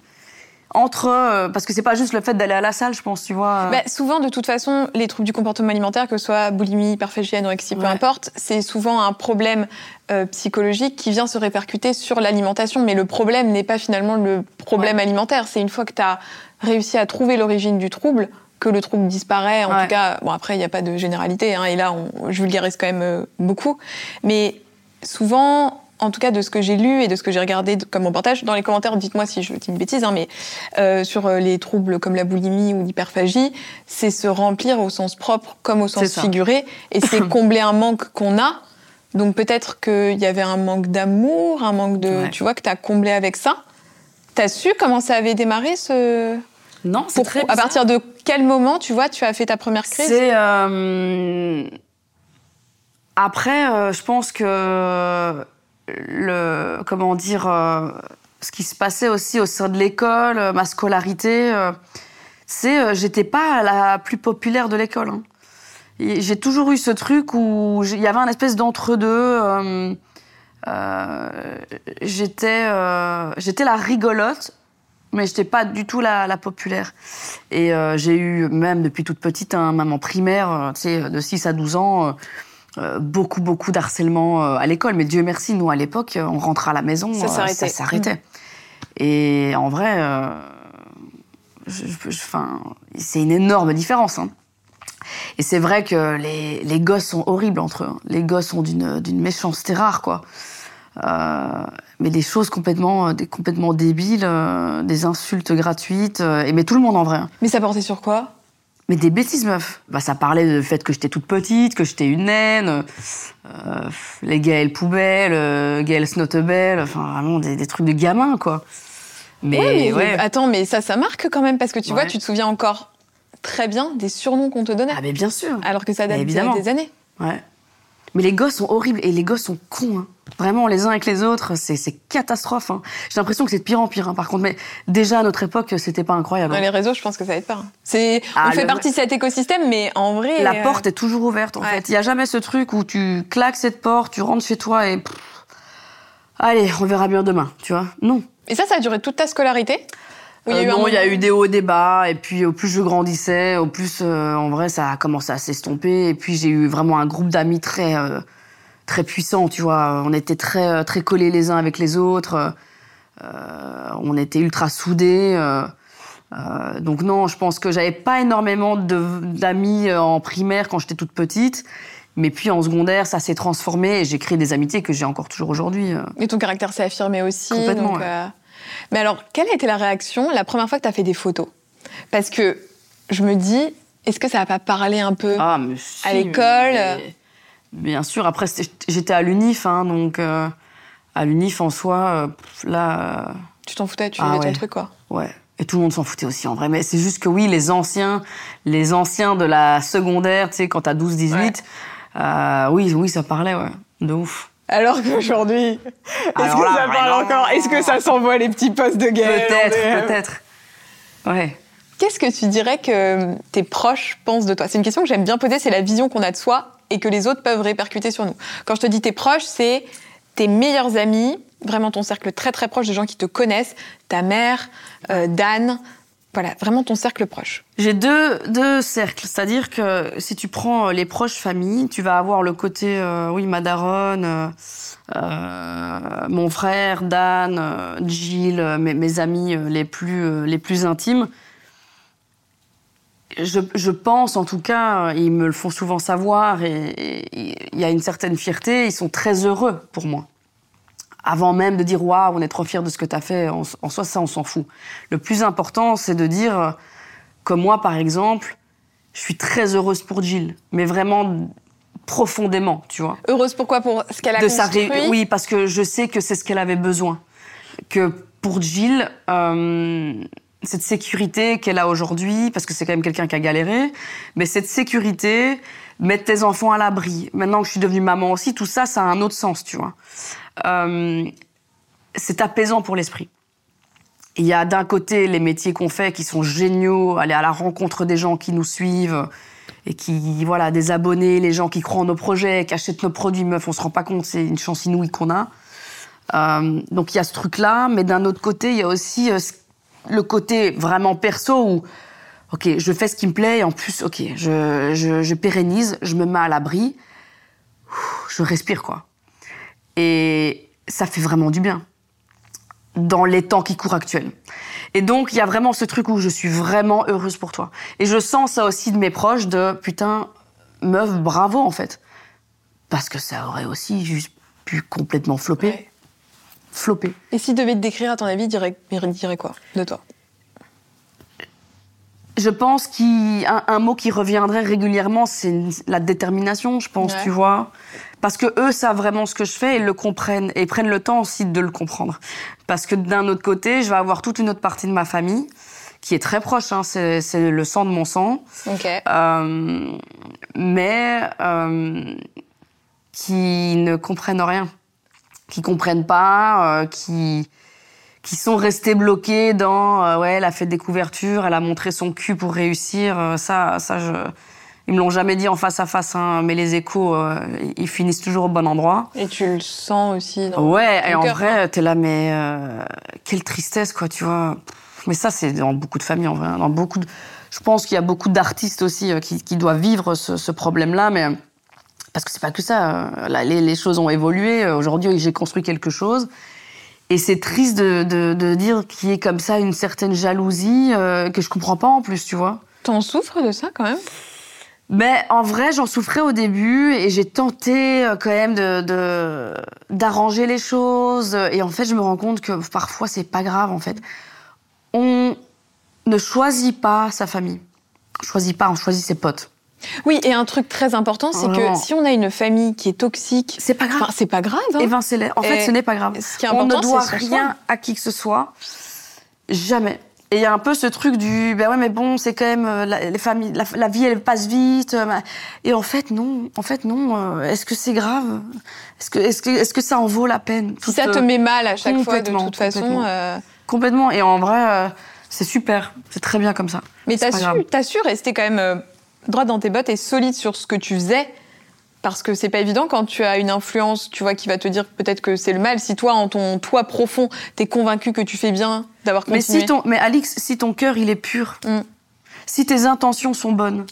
Entre. euh, parce que c'est pas juste le fait d'aller à la salle, je pense, tu vois. euh, Bah, souvent, de toute façon, les troubles du comportement alimentaire, que ce soit boulimie, hyperphagie, anorexie, peu Ouais. importe, c'est souvent un problème euh, psychologique qui vient se répercuter sur l'alimentation. Mais le problème n'est pas finalement le problème alimentaire. C'est une fois que tu as réussi à trouver l'origine du trouble que le trouble disparaît. En Ouais. tout cas, bon, après, il n'y a pas de généralité. hein, et là, on, je vulgarise quand même euh, beaucoup. Mais souvent, en tout cas de ce que j'ai lu et de ce que j'ai regardé comme reportage, dans les commentaires, dites-moi si je dis une bêtise, hein, mais euh, sur euh, les troubles comme la boulimie ou l'hyperphagie, c'est se remplir au sens propre comme au sens figuré, et c'est <coughs> combler un manque qu'on a. Donc peut-être qu'il y avait un manque d'amour, un manque de, Ouais. tu vois, que tu as comblé avec ça. T'as su comment ça avait démarré ce... non, c'est très à bizarre. partir de quel moment, tu vois, tu as fait ta première crise? C'est. euh, Après, euh, je pense que le. Comment dire. euh, Ce qui se passait aussi au sein de l'école, euh, ma scolarité, euh, c'est. euh, J'étais pas la plus populaire de l'école. hein. J'ai toujours eu ce truc où il y avait un espèce d'entre-deux. j'étais j'étais la rigolote, mais j'étais pas du tout la, la populaire. Et j'ai eu, même depuis toute petite, un maman primaire, euh, tu sais, de 6 à 12 ans, beaucoup, beaucoup d'harcèlement euh, à l'école. Mais Dieu merci, nous, à l'époque, euh, on rentrait à la maison, Ça euh, s'arrêtait. ça s'arrêtait. Et en vrai, euh, c'est une énorme différence. hein. Et c'est vrai que les, les gosses sont horribles entre eux. hein. Les gosses sont d'une méchanceté rare, quoi. Euh, mais des choses complètement, euh, des, complètement débiles, euh, des insultes gratuites, euh, et mais tout le monde en vrai. hein. Mais ça portait sur quoi? Mais des bêtises, meuf. Bah, ça parlait du fait que j'étais toute petite, que j'étais une naine, euh, les Gaël Poubelle, euh, Gaël Snotebelle, enfin vraiment des, des trucs de gamins, quoi. Mais Ouais, mais ouais. Attends, mais ça, ça marque quand même, parce que tu vois, tu te souviens encore très bien des surnoms qu'on te donnait, Ah, mais bien sûr. alors que ça date des années. Ouais. Mais les gosses sont horribles et les gosses sont cons. hein. Vraiment, les uns avec les autres, c'est catastrophe. hein. J'ai l'impression que c'est de pire en pire, hein, par contre. Mais déjà, à notre époque, c'était pas incroyable. Dans les réseaux, je pense que ça aide pas. C'est, Ah, on fait le- partie de cet écosystème, mais en vrai. La euh, porte est toujours ouverte, en ouais. fait. Il y a jamais ce truc où tu claques cette porte, tu rentres chez toi et... allez, on verra bien demain, tu vois Non. Et ça, ça a duré toute ta scolarité? Ou Euh, un non, il y a eu des hauts et des bas, et puis au plus je grandissais, au plus, euh, en vrai, ça a commencé à s'estomper. Et puis j'ai eu vraiment un groupe d'amis très, euh, très puissant, tu vois. On était très, euh, très collés les uns avec les autres. Euh, on était ultra soudés. euh, euh, donc non, je pense que j'avais pas énormément d'amis euh, en primaire quand j'étais toute petite. Mais puis en secondaire, ça s'est transformé et j'ai créé des amitiés que j'ai encore toujours aujourd'hui. euh. Et ton caractère s'est affirmé aussi. Complètement, donc, ouais. euh, Mais alors, quelle a été la réaction la première fois que tu as fait des photos? Parce que je me dis, est-ce que ça va pas parler un peu Ah, mais si, À l'école? mais- Bien sûr. Après, j'étais à l'UNIF, hein, donc euh, à l'UNIF en soi, euh, là, Tu t'en foutais, tu Ah faisais ton ouais. truc, quoi. euh, ouais. Et tout le monde s'en foutait aussi, en vrai. Mais c'est juste que oui, les anciens, les anciens de la secondaire, tu sais, quand t'as 12-18, euh, oui, oui, ça parlait, ouais. De ouf. Alors qu'aujourd'hui, est-ce que là, ça parle encore Est-ce que ça s'envoie les petits postes de guerre Peut-être, peut-être. Ouais. Qu'est-ce que tu dirais que tes proches pensent de toi? C'est une question que j'aime bien poser, c'est la vision qu'on a de soi et que les autres peuvent répercuter sur nous. Quand je te dis tes proches, c'est tes meilleurs amis, vraiment ton cercle très très proche de gens qui te connaissent, ta mère, euh, Dan, Voilà, vraiment ton cercle proche. J'ai deux, deux cercles, c'est-à-dire que si tu prends les proches familles, tu vas avoir le côté, euh, oui, ma daronne, euh, euh, mon frère, Dan, euh, Jill, euh, mes, mes amis euh, les plus, euh, les plus intimes. Je, je pense, en tout cas, euh, ils me le font souvent savoir et il y a une certaine fierté. Ils sont très heureux pour moi. Avant même de dire waouh, on est trop fiers de ce que tu as fait, en, en soi, ça, on s'en fout. Le plus important, c'est de dire que moi, par exemple, je suis très heureuse pour Jill, mais vraiment profondément, tu vois Heureuse pourquoi Pour ce qu'elle a de sa construit? Ré- Oui, parce que je sais que c'est ce qu'elle avait besoin. Que pour Jill, euh, cette sécurité qu'elle a aujourd'hui, parce que c'est quand même quelqu'un qui a galéré, mais cette sécurité, mettre tes enfants à l'abri. Maintenant que je suis devenue maman aussi, tout ça, ça a un autre sens, tu vois. Euh, c'est apaisant pour l'esprit. Il y a d'un côté les métiers qu'on fait qui sont géniaux, aller à la rencontre des gens qui nous suivent et qui, voilà, des abonnés, les gens qui croient en nos projets, qui achètent nos produits, meuf, on se rend pas compte, c'est une chance inouïe qu'on a. Euh, donc il y a ce truc-là, mais d'un autre côté, il y a aussi euh, le côté vraiment perso où, ok, je fais ce qui me plaît et en plus, ok, je, pérennise, je me mets à l'abri, je respire quoi. Et ça fait vraiment du bien dans les temps qui courent actuels. Et donc, il y a vraiment ce truc où je suis vraiment heureuse pour toi. Et je sens ça aussi de mes proches de putain, meuf, bravo en fait. Parce que ça aurait aussi juste pu complètement flopper. Ouais. Flopper. Et s'il devait te décrire, à ton avis, il dirait, il dirait quoi de toi? Je pense qu'un un mot qui reviendrait régulièrement, c'est la détermination, je pense, Ouais. tu vois. Parce que eux savent vraiment ce que je fais et le comprennent. Et prennent le temps aussi de le comprendre. Parce que d'un autre côté, je vais avoir toute une autre partie de ma famille qui est très proche, hein, c'est le sang de mon sang. Euh, mais euh, qui ne comprennent rien, qui comprennent pas, euh, qui qui sont restés bloqués dans euh, ouais, elle a fait des couvertures, elle a montré son cul pour réussir. euh, ça, ça, je, ils me l'ont jamais dit en face à face, hein, mais les échos, euh, ils finissent toujours au bon endroit. Et tu le sens aussi dans Ouais, et en cœur, vrai, t'es là, mais euh, quelle tristesse, quoi, tu vois. Mais ça, c'est dans beaucoup de familles, en vrai. hein, Dans beaucoup de... Je pense qu'il y a beaucoup d'artistes aussi qui, qui doivent vivre ce, ce problème-là, mais parce que c'est pas que ça. Là, les, les choses ont évolué. Aujourd'hui, j'ai construit quelque chose. Et c'est triste de, de, de dire qu'il y ait comme ça une certaine jalousie euh, que je comprends pas en plus, tu vois. T'en souffres de ça quand même? Mais en vrai, j'en souffrais au début et j'ai tenté euh, quand même de- d'arranger les choses. Et en fait, je me rends compte que parfois, c'est pas grave, en fait. On ne choisit pas sa famille. On choisit pas, on choisit ses potes. Oui, et un truc très important, c'est que si on a une famille qui est toxique, C'est pas grave. c'est pas grave. hein. Évincez-les. En fait, Et ce n'est pas grave. ce qui est on ne doit rien à qui que ce soit. Jamais. Et il y a un peu ce truc du, ben ouais, mais bon, c'est quand même euh, la, les familles, la, la vie, elle passe vite. euh, Et en fait, non. En fait, non. euh, Est-ce que c'est grave? Est-ce que, est-ce que, est-ce que ça en vaut la peine Si ça te met mal à chaque fois, de toute façon. complètement. Complètement. Et en vrai, c'est super. C'est très bien comme ça. Mais t'as su, t'as su rester quand même droit dans tes bottes et solide sur ce que tu faisais. Parce que c'est pas évident quand tu as une influence, tu vois, qui va te dire peut-être que c'est le mal. Si toi, en ton toi profond, t'es convaincu que tu fais bien d'avoir Mais continué. si ton, mais Alix, si ton cœur il est pur, Mm. si tes intentions sont bonnes,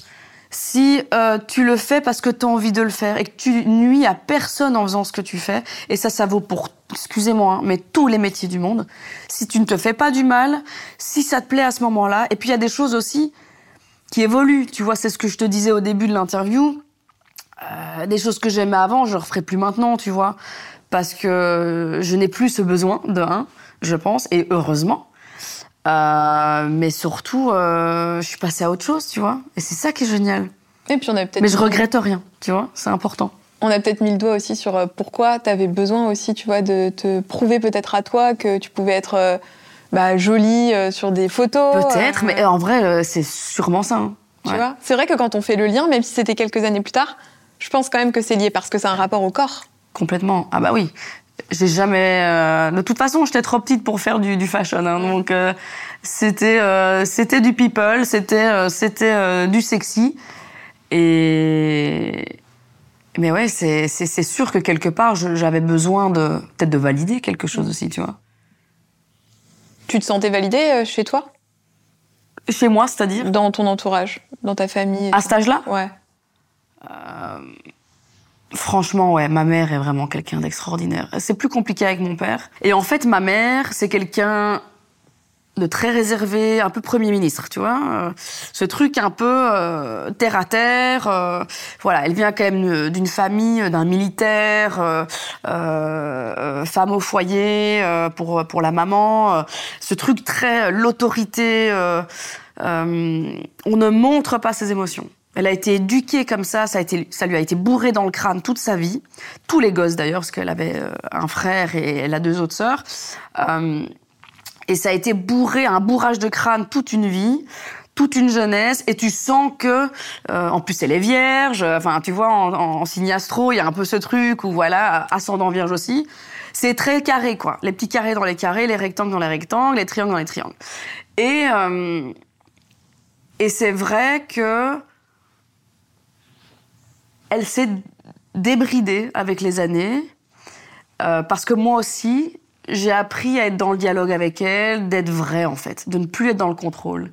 si euh, tu le fais parce que tu as envie de le faire et que tu nuis à personne en faisant ce que tu fais, et ça, ça vaut pour, excusez-moi, hein, mais tous les métiers du monde, si tu ne te fais pas du mal, si ça te plaît à ce moment-là, et puis il y a des choses aussi qui évoluent, tu vois, c'est ce que je te disais au début de l'interview, euh, des choses que j'aimais avant, je ne referai plus maintenant, tu vois, parce que je n'ai plus ce besoin de un, je pense, et heureusement. Euh, mais surtout, euh, je suis passée à autre chose, tu vois. Et c'est ça qui est génial. Et puis on a peut-être. Mais je regrette rien, tu vois. C'est important. On a peut-être mis le doigt aussi sur pourquoi tu avais besoin aussi, tu vois, de te prouver peut-être à toi que tu pouvais être bah, jolie euh, sur des photos. Peut-être, euh, mais en vrai, euh, c'est sûrement ça. hein. Tu Ouais. vois C'est vrai que quand on fait le lien, même si c'était quelques années plus tard, je pense quand même que c'est lié parce que c'est un rapport au corps. Complètement. Ah bah oui. J'ai jamais. euh, De toute façon, j'étais trop petite pour faire du, du fashion. hein, donc euh, c'était euh, c'était du people, c'était euh, c'était euh, du sexy. Et mais ouais, c'est sûr que quelque part, j'avais besoin de peut-être de valider quelque chose aussi, tu vois. Tu te sentais validée euh, chez toi? Chez moi, c'est-à-dire? Dans ton entourage, dans ta famille. À cet âge-là? Ouais. Euh, franchement, ouais, ma mère est vraiment quelqu'un d'extraordinaire. C'est plus compliqué avec mon père. Et en fait, ma mère, c'est quelqu'un de très réservé, un peu Premier ministre, tu vois. Euh, ce truc un peu euh, terre à terre. euh, voilà, elle vient quand même d'une famille, d'un militaire, euh, euh, femme au foyer pour pour la maman. ce truc très l'autorité. on ne montre pas ses émotions. Elle a été éduquée comme ça, ça, a été, ça lui a été bourré dans le crâne toute sa vie. Tous les gosses d'ailleurs, parce qu'elle avait un frère et elle a deux autres sœurs. Et ça a été bourré, un bourrage de crâne toute une vie, toute une jeunesse. Et tu sens que, euh, en plus, elle est vierge. Enfin, tu vois, en, en, astro, il y a un peu ce truc où, voilà, ascendant vierge aussi. C'est très carré, quoi. Les petits carrés dans les carrés, les rectangles dans les rectangles, les triangles dans les triangles. Et, euh, et c'est vrai que elle s'est débridée avec les années. euh, parce que moi aussi, j'ai appris à être dans le dialogue avec elle, d'être vrai en fait, de ne plus être dans le contrôle.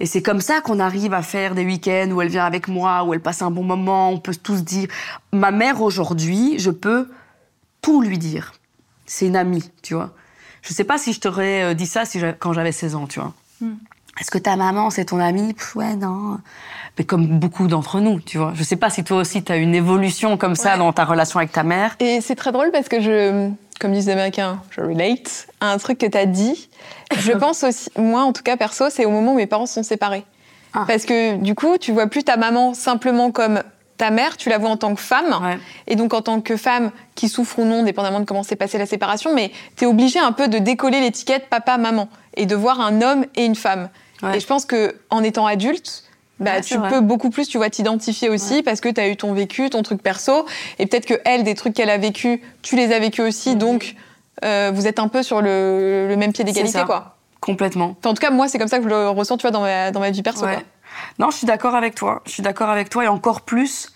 Et c'est comme ça qu'on arrive à faire des week-ends où elle vient avec moi, où elle passe un bon moment, on peut tous dire. Ma mère aujourd'hui, je peux tout lui dire. C'est une amie, tu vois. Je sais pas si je t'aurais euh, dit ça si quand j'avais 16 ans, tu vois. Est-ce que ta maman, c'est ton amie? Pff, Ouais, non. Mais comme beaucoup d'entre nous, tu vois. Je sais pas si toi aussi, tu as une évolution comme ça Ouais. dans ta relation avec ta mère. Et c'est très drôle parce que je, comme disent les Américains, je relate à un truc que tu as dit. Je <laughs> pense aussi, moi en tout cas perso, c'est au moment où mes parents sont séparés. Ah. Parce que du coup, tu vois plus ta maman simplement comme ta mère, tu la vois en tant que femme. Ouais. Et donc en tant que femme qui souffre ou non, dépendamment de comment s'est passée la séparation, mais tu es obligé un peu de décoller l'étiquette papa-maman et de voir un homme et une femme. Ouais. Et je pense que en étant adulte, bah, Ouais, tu peux beaucoup plus, tu vois, t'identifier aussi parce que tu as eu ton vécu, ton truc perso, et peut-être que elle, des trucs qu'elle a vécu, tu les as vécus aussi, donc euh, vous êtes un peu sur le, le même pied d'égalité, quoi. Complètement. Enfin, en tout cas, moi, c'est comme ça que je le ressens, tu vois, dans ma, dans ma vie perso. Ouais. quoi. Non, je suis d'accord avec toi. Je suis d'accord avec toi et encore plus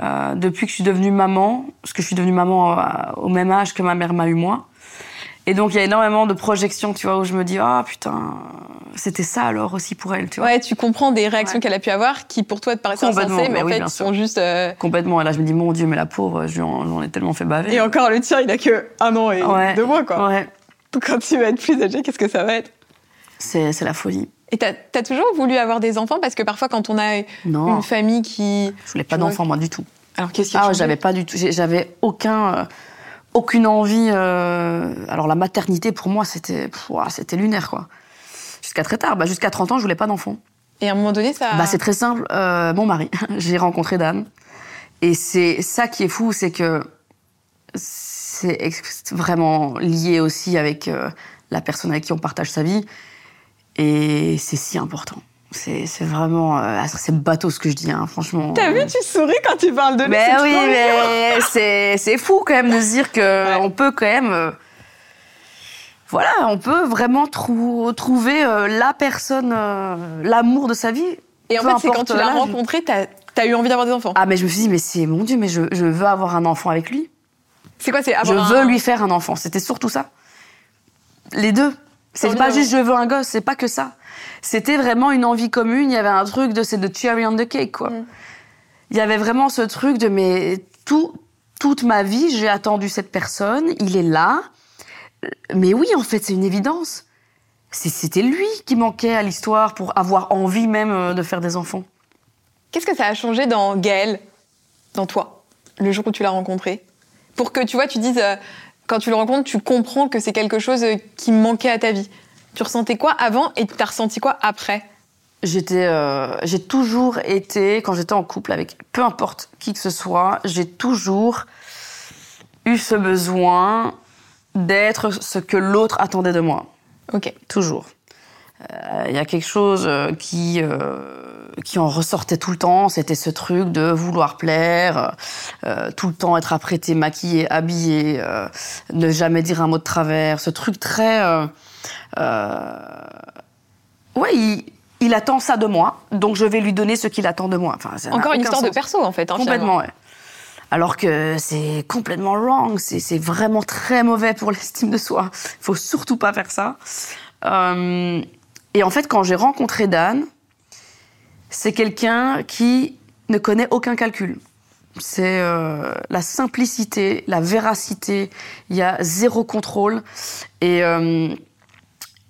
euh, depuis que je suis devenue maman, parce que je suis devenue maman euh, au même âge que ma mère m'a eu moi. Et donc il y a énormément de projections, tu vois, où je me dis ah putain, c'était ça alors aussi pour elle, tu vois. Ouais, tu comprends des réactions Ouais. qu'elle a pu avoir qui pour toi te paraissent insensées, mais bah en oui, fait sont juste. euh, Complètement. Et là je me dis mon Dieu, mais la pauvre, j'en ai tellement fait baver. Et encore, le tien, il a que un an et Ouais. deux mois, quoi. Ouais, Donc, Quand tu vas être plus âgé, qu'est-ce que ça va être? C'est c'est la folie. Et t'as as toujours voulu avoir des enfants? Parce que parfois, quand on a Non, une famille qui. je voulais pas tu vois- d'enfant moi du tout. Alors qu'est-ce qui a Ah, j'avais pas du tout, j'avais aucun, euh, aucune envie. euh, alors la maternité pour moi c'était, c'était lunaire quoi. Jusqu'à très tard, bah, jusqu'à 30 ans je voulais pas d'enfant. Et à un moment donné, ça. Bah c'est très simple, euh, mon mari, <laughs> j'ai rencontré Dan et c'est ça qui est fou, c'est que c'est vraiment lié aussi avec euh, la personne avec qui on partage sa vie et c'est si important. C'est vraiment, euh, ah, c'est bateau ce que je dis, hein, franchement. T'as vu, tu souris quand tu parles de lui. Mais c'est oui, mais <laughs> c'est fou quand même de se dire que Ouais. on peut quand même, euh, voilà, on peut vraiment trou- trouver euh, la personne, l'amour de sa vie. Et en fait, c'est quand tu l'as rencontré, t'as as eu envie d'avoir des enfants. Ah mais je me suis dit mais c'est mon Dieu, mais je, je veux avoir un enfant avec lui. C'est quoi C'est je avoir veux un- lui faire un enfant. C'était surtout ça. Les deux. C'est pas juste je veux un gosse, c'est pas que ça. C'était vraiment une envie commune. Il y avait un truc de c'est de cherry on the cake quoi. Mm. Il y avait vraiment ce truc de mais tout toute ma vie j'ai attendu cette personne. Il est là. Mais oui en fait c'est une évidence. C'était lui qui manquait à l'histoire pour avoir envie même euh, de faire des enfants. Qu'est-ce que ça a changé dans Gaël, dans toi, le jour où tu l'as rencontré Pour que tu vois, tu dises, euh, quand tu le rencontres, tu comprends que c'est quelque chose euh, qui manquait à ta vie. Tu ressentais quoi avant et tu as ressenti quoi après? J'étais, euh, j'ai toujours été, quand j'étais en couple avec peu importe qui que ce soit, j'ai toujours eu ce besoin d'être ce que l'autre attendait de moi. Ok. Toujours. Euh, Il y a quelque chose euh, qui, euh, qui en ressortait tout le temps, c'était ce truc de vouloir plaire, euh, tout le temps être apprêté, maquillé, habillé, ne jamais dire un mot de travers, ce truc très... euh, ouais, il, il attend ça de moi, donc je vais lui donner ce qu'il attend de moi. Enfin, Encore une histoire de perso, en fait. hein, Complètement, ouais. Alors que c'est complètement wrong, c'est c'est vraiment très mauvais pour l'estime de soi. Il faut surtout pas faire ça. Euh, Et en fait, quand j'ai rencontré Dan, c'est quelqu'un qui ne connaît aucun calcul. C'est euh, la simplicité, la véracité. Il y a zéro contrôle. Et, euh,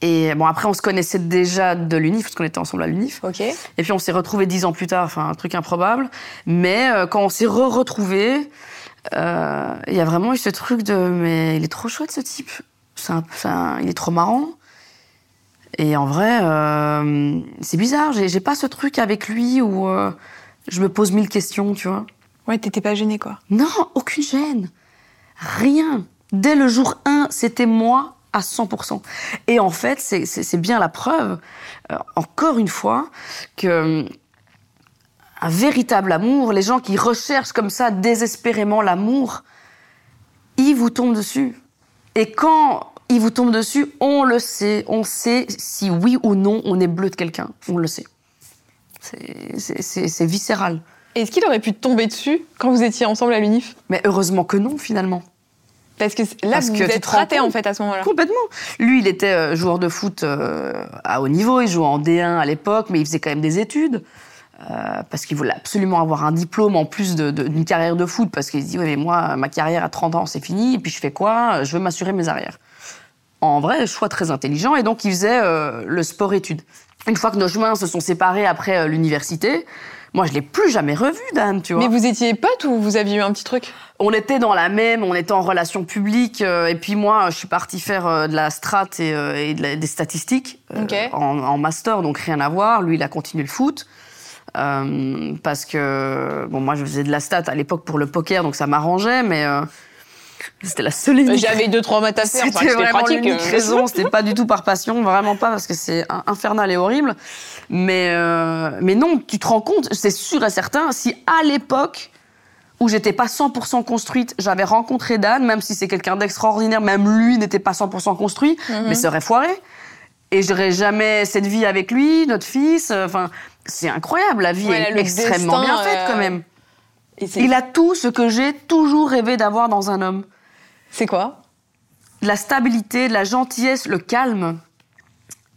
et bon, après, on se connaissait déjà de l'UNIF, parce qu'on était ensemble à l'UNIF. Ok. Et puis, on s'est retrouvés dix ans plus tard, enfin, un truc improbable. Mais euh, quand on s'est re-retrouvés, euh, il y a vraiment eu ce truc de mais il est trop chouette ce type. C'est un- un- il est trop marrant. Et en vrai, euh, c'est bizarre. J'ai j'ai pas ce truc avec lui où euh, je me pose mille questions, tu vois. Ouais, t'étais pas gênée, quoi. Non, aucune gêne. Rien. Dès le jour 1, c'était moi à 100%. Et en fait, c'est- bien la preuve, euh, encore une fois, que euh, un véritable amour, les gens qui recherchent comme ça désespérément l'amour, ils vous tombent dessus. Et quand ils vous tombent dessus, on le sait. On sait si oui ou non on est bleu de quelqu'un. On le sait. C'est- viscéral. Est-ce qu'il aurait pu tomber dessus quand vous étiez ensemble à l'UNIF? Mais heureusement que non, finalement. Parce que là, Parce vous que vous êtes raté en fait à ce moment-là. Complètement. Lui, il était euh, joueur de foot euh, à haut niveau, il jouait en D1 à l'époque, mais il faisait quand même des études. euh, parce qu'il voulait absolument avoir un diplôme en plus d'une carrière de foot, parce qu'il se dit, ouais, mais moi, ma carrière à 30 ans, c'est fini, et puis je fais quoi? Je veux m'assurer mes arrières. En vrai, choix très intelligent, et donc il faisait euh, le sport-études. Une fois que nos chemins se sont séparés après euh, l'université, moi, je l'ai plus jamais revu, Dan, tu vois. Mais vous étiez potes ou vous aviez eu un petit truc? On était dans la même, on était en relation publique, euh, et puis moi, je suis partie faire euh, de la strat et, euh, et de la- des statistiques euh, en, en master, donc rien à voir. Lui, il a continué le foot. euh, parce que, bon, moi, je faisais de la stat à l'époque pour le poker, donc ça m'arrangeait, mais euh, c'était la seule unique J'avais deux trois maths à faire, enfin, c'était c'était vraiment pratique. l'unique raison. C'était pas du tout par passion, vraiment pas, parce que c'est infernal et horrible. Mais, euh, mais non, tu te rends compte, c'est sûr et certain, si à l'époque où j'étais pas 100% construite, j'avais rencontré Dan, même si c'est quelqu'un d'extraordinaire, même lui n'était pas 100% construit, Mhm. mais ça aurait foiré. Et j'aurais jamais cette vie avec lui, notre fils. euh, Enfin, c'est incroyable. La vie Ouais, est extrêmement destin, bien faite euh, quand même. Et c'est- Il a tout ce que j'ai toujours rêvé d'avoir dans un homme C'est quoi? De la stabilité, de la gentillesse, le calme.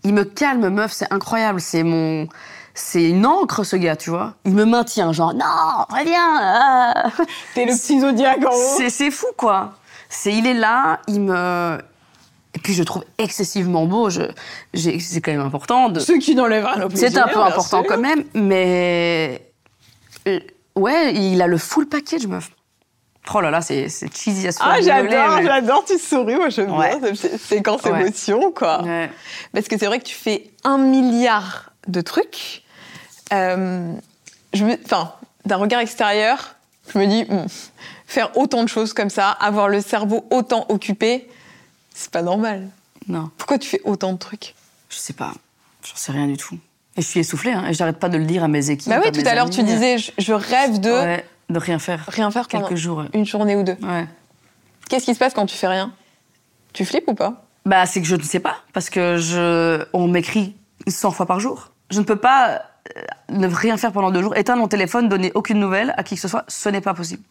Il me calme, meuf, c'est incroyable. C'est mon. C'est une encre, ce gars, tu vois. Il me maintient, genre, non, reviens ah. T'es le petit zodiaque en haut. C'est fou, quoi. C'est, il est là, il me. Et puis, je trouve excessivement beau. Je, c'est quand même important. De... Ce qui n'enlève rien au plaisir. C'est un peu important sûr. quand même, mais. euh, Ouais, il a le full package, meuf. Oh là là, c'est cheesy à faire Ah, j'adore, mais- j'adore, tu souris, moi j'aime Ouais. bien cette séquence Ouais. émotion, quoi. Ouais. Parce que c'est vrai que tu fais un milliard de trucs. Euh, je me- Enfin, d'un regard extérieur, je me dis, hmm, faire autant de choses comme ça, avoir le cerveau autant occupé, c'est pas normal. Non. Pourquoi tu fais autant de trucs? Je sais pas, j'en sais rien du tout. Et je suis essoufflée, hein, et j'arrête pas de le dire à mes équipes. Bah oui, tout à l'heure tu disais, je, je rêve de Ouais, de rien faire. rien faire Quelques jours. une journée ou deux. Ouais. Qu'est-ce qui se passe quand tu fais rien? Tu flippes ou pas? Bah, c'est que je ne sais pas, parce que je, on m'écrit 100 fois par jour. Je ne peux pas euh, ne rien faire pendant deux jours, éteindre mon téléphone, donner aucune nouvelle à qui que ce soit, ce n'est pas possible.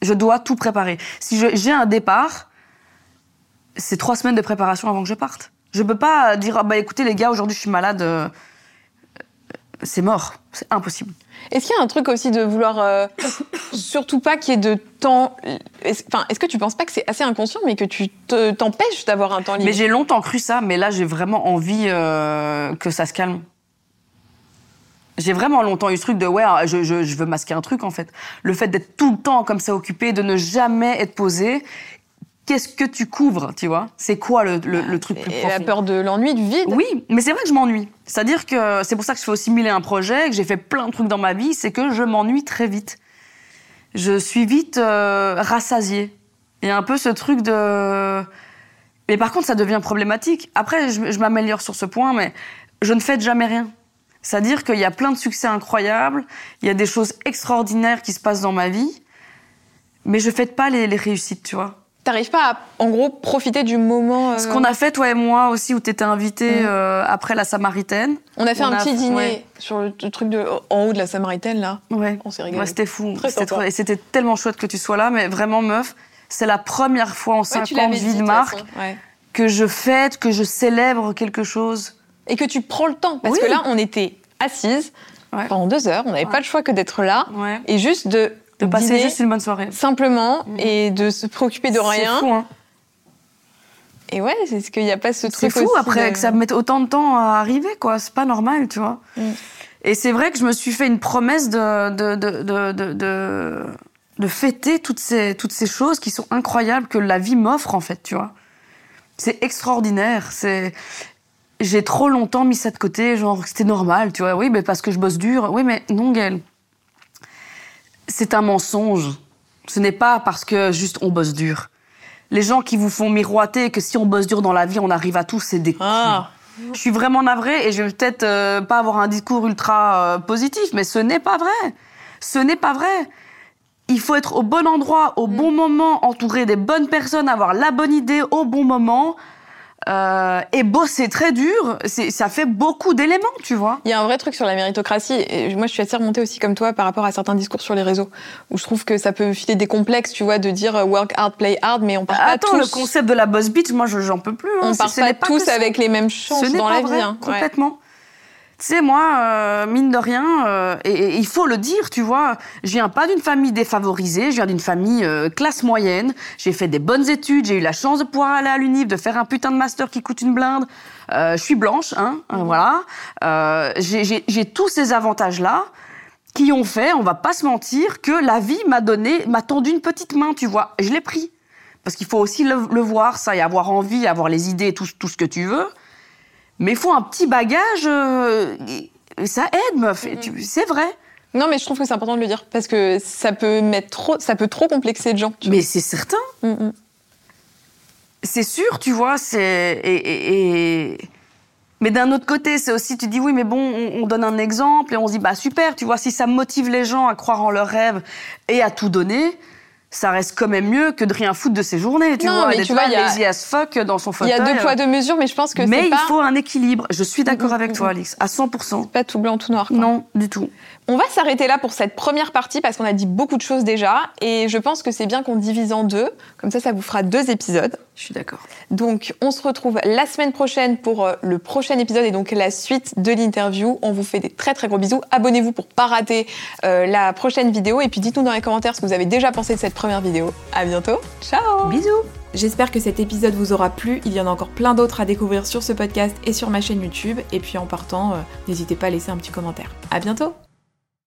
Je dois tout préparer. Si j'ai un départ, c'est trois semaines de préparation avant que je parte. Je peux pas dire, ah bah écoutez les gars, aujourd'hui je suis malade, euh, c'est mort, c'est impossible. Est-ce qu'il y a un truc aussi de vouloir euh, <coughs> surtout pas qu'il y ait de temps est-ce, enfin, est-ce que tu penses pas que c'est assez inconscient mais que tu te- t'empêches d'avoir un temps libre? Mais j'ai longtemps cru ça, mais là j'ai vraiment envie euh, que ça se calme. J'ai vraiment longtemps eu ce truc de ouais, je, je- je veux masquer un truc en fait. Le fait d'être tout le temps comme ça occupé, de ne jamais être posé. Qu'est-ce que tu couvres, tu vois? C'est quoi le, le- le truc plus Et profond? la peur de l'ennui, du vide? Oui, mais c'est vrai que je m'ennuie. C'est-à-dire que c'est pour ça que je fais aussi mille et un projet, que j'ai fait plein de trucs dans ma vie, c'est que je m'ennuie très vite. Je suis vite euh, rassasiée. Il y a un peu ce truc de... Mais par contre, ça devient problématique. Après, je, je m'améliore sur ce point, mais je ne fête jamais rien. C'est-à-dire qu'il y a plein de succès incroyables, il y a des choses extraordinaires qui se passent dans ma vie, mais je fête pas les, les réussites, tu vois. T'arrives pas à, en gros, profiter du moment. euh, Ce qu'on a fait, toi et moi aussi, où tu étais invité Mm. euh, après la Samaritaine. On a fait on un a- petit dîner ouais. sur le, truc de en haut de la Samaritaine là. Ouais. On s'est régalé. Ouais, c'était fou. C'était trop- Et c'était tellement chouette que tu sois là, mais vraiment, meuf, c'est la première fois en Ouais, cinq tu ans de vie de marque que je fête, que je célèbre quelque chose. Et que tu prends le temps. Parce Oui. que là, on était assises pendant deux heures, on n'avait pas le choix que d'être là. Et juste de, De passer juste une bonne soirée. simplement et de se préoccuper de C'est rien. fou, hein. Et ouais, c'est ce qu'il n'y a pas ce truc C'est fou après de- que ça mette autant de temps à arriver, quoi. C'est pas normal, tu vois. Mm. Et c'est vrai que je me suis fait une promesse de, de, de, de, de, de- de fêter toutes ces, toutes ces choses qui sont incroyables que la vie m'offre, en fait, tu vois. C'est extraordinaire. C'est. J'ai trop longtemps mis ça de côté, genre c'était normal, tu vois. Oui, mais parce que je bosse dur. Oui, mais non, Gaëlle. C'est un mensonge. Ce n'est pas parce que juste on bosse dur. Les gens qui vous font miroiter que si on bosse dur dans la vie, on arrive à tout, c'est des Ah. je suis vraiment navrée et je vais peut-être euh, pas avoir un discours ultra euh, positif, mais ce n'est pas vrai. Ce n'est pas vrai. Il faut être au bon endroit, au bon moment, entouré des bonnes personnes, avoir la bonne idée au bon moment. Euh, et bosser très dur, c'est- ça fait beaucoup d'éléments, tu vois. Il y a un vrai truc sur la méritocratie. Et moi, je suis assez remontée aussi comme toi par rapport à certains discours sur les réseaux, où je trouve que ça peut filer des complexes, tu vois, de dire euh, work hard, play hard, mais on part pas Attends, tous. le concept de la boss bitch, moi, je- j'en peux plus. hein. on part pas tous avec les mêmes chances dans pas la vrai, vie. hein. Ouais. Tu sais, moi, euh, mine de rien, euh, et, et il faut le dire, tu vois, je viens pas d'une famille défavorisée, je viens d'une famille euh, classe moyenne. J'ai fait des bonnes études, j'ai eu la chance de pouvoir aller à l'UNIF, de faire un putain de master qui coûte une blinde. Euh, je suis blanche, hein, euh, voilà. Euh, j'ai- tous ces avantages-là qui ont fait, on va pas se mentir, que la vie m'a donné, m'a tendu une petite main, tu vois. Je l'ai pris. Parce qu'il faut aussi le, le voir, ça, et avoir envie, avoir les idées, tout, tout ce que tu veux. Mais il faut un petit bagage, euh, ça aide, meuf. C'est vrai. Non, mais je trouve que c'est important de le dire parce que ça peut mettre trop, ça peut trop complexer de gens. Mais c'est certain. C'est sûr, tu vois, c'est... Et, et- et- Mais d'un autre côté, c'est aussi, tu dis, oui, mais bon, on, on donne un exemple et on se dit, bah super, tu vois, si ça motive les gens à croire en leurs rêves et à tout donner, ça reste quand même mieux que de rien foutre de ses journées, tu Non, vois, d'être lazy as fuck dans son Il y fauteuil. a deux poids, deux mesures, mais je pense que mais c'est il pas, faut un équilibre. Je suis d'accord Mm, avec mm, toi, mm. Alix, à 100%. pas tout blanc, tout noir. quoi. Non, du tout. On va s'arrêter là pour cette première partie parce qu'on a dit beaucoup de choses déjà et je pense que c'est bien qu'on divise en deux. Comme ça, ça vous fera deux épisodes. Je suis d'accord. Donc, on se retrouve la semaine prochaine pour euh, le prochain épisode et donc la suite de l'interview. On vous fait des très très gros bisous. Abonnez-vous pour pas rater euh, la prochaine vidéo et puis dites-nous dans les commentaires ce que vous avez déjà pensé de cette première vidéo. À bientôt. Ciao. Bisous. J'espère que cet épisode vous aura plu. Il y en a encore plein d'autres à découvrir sur ce podcast et sur ma chaîne YouTube. Et puis en partant, euh, n'hésitez pas à laisser un petit commentaire. À bientôt!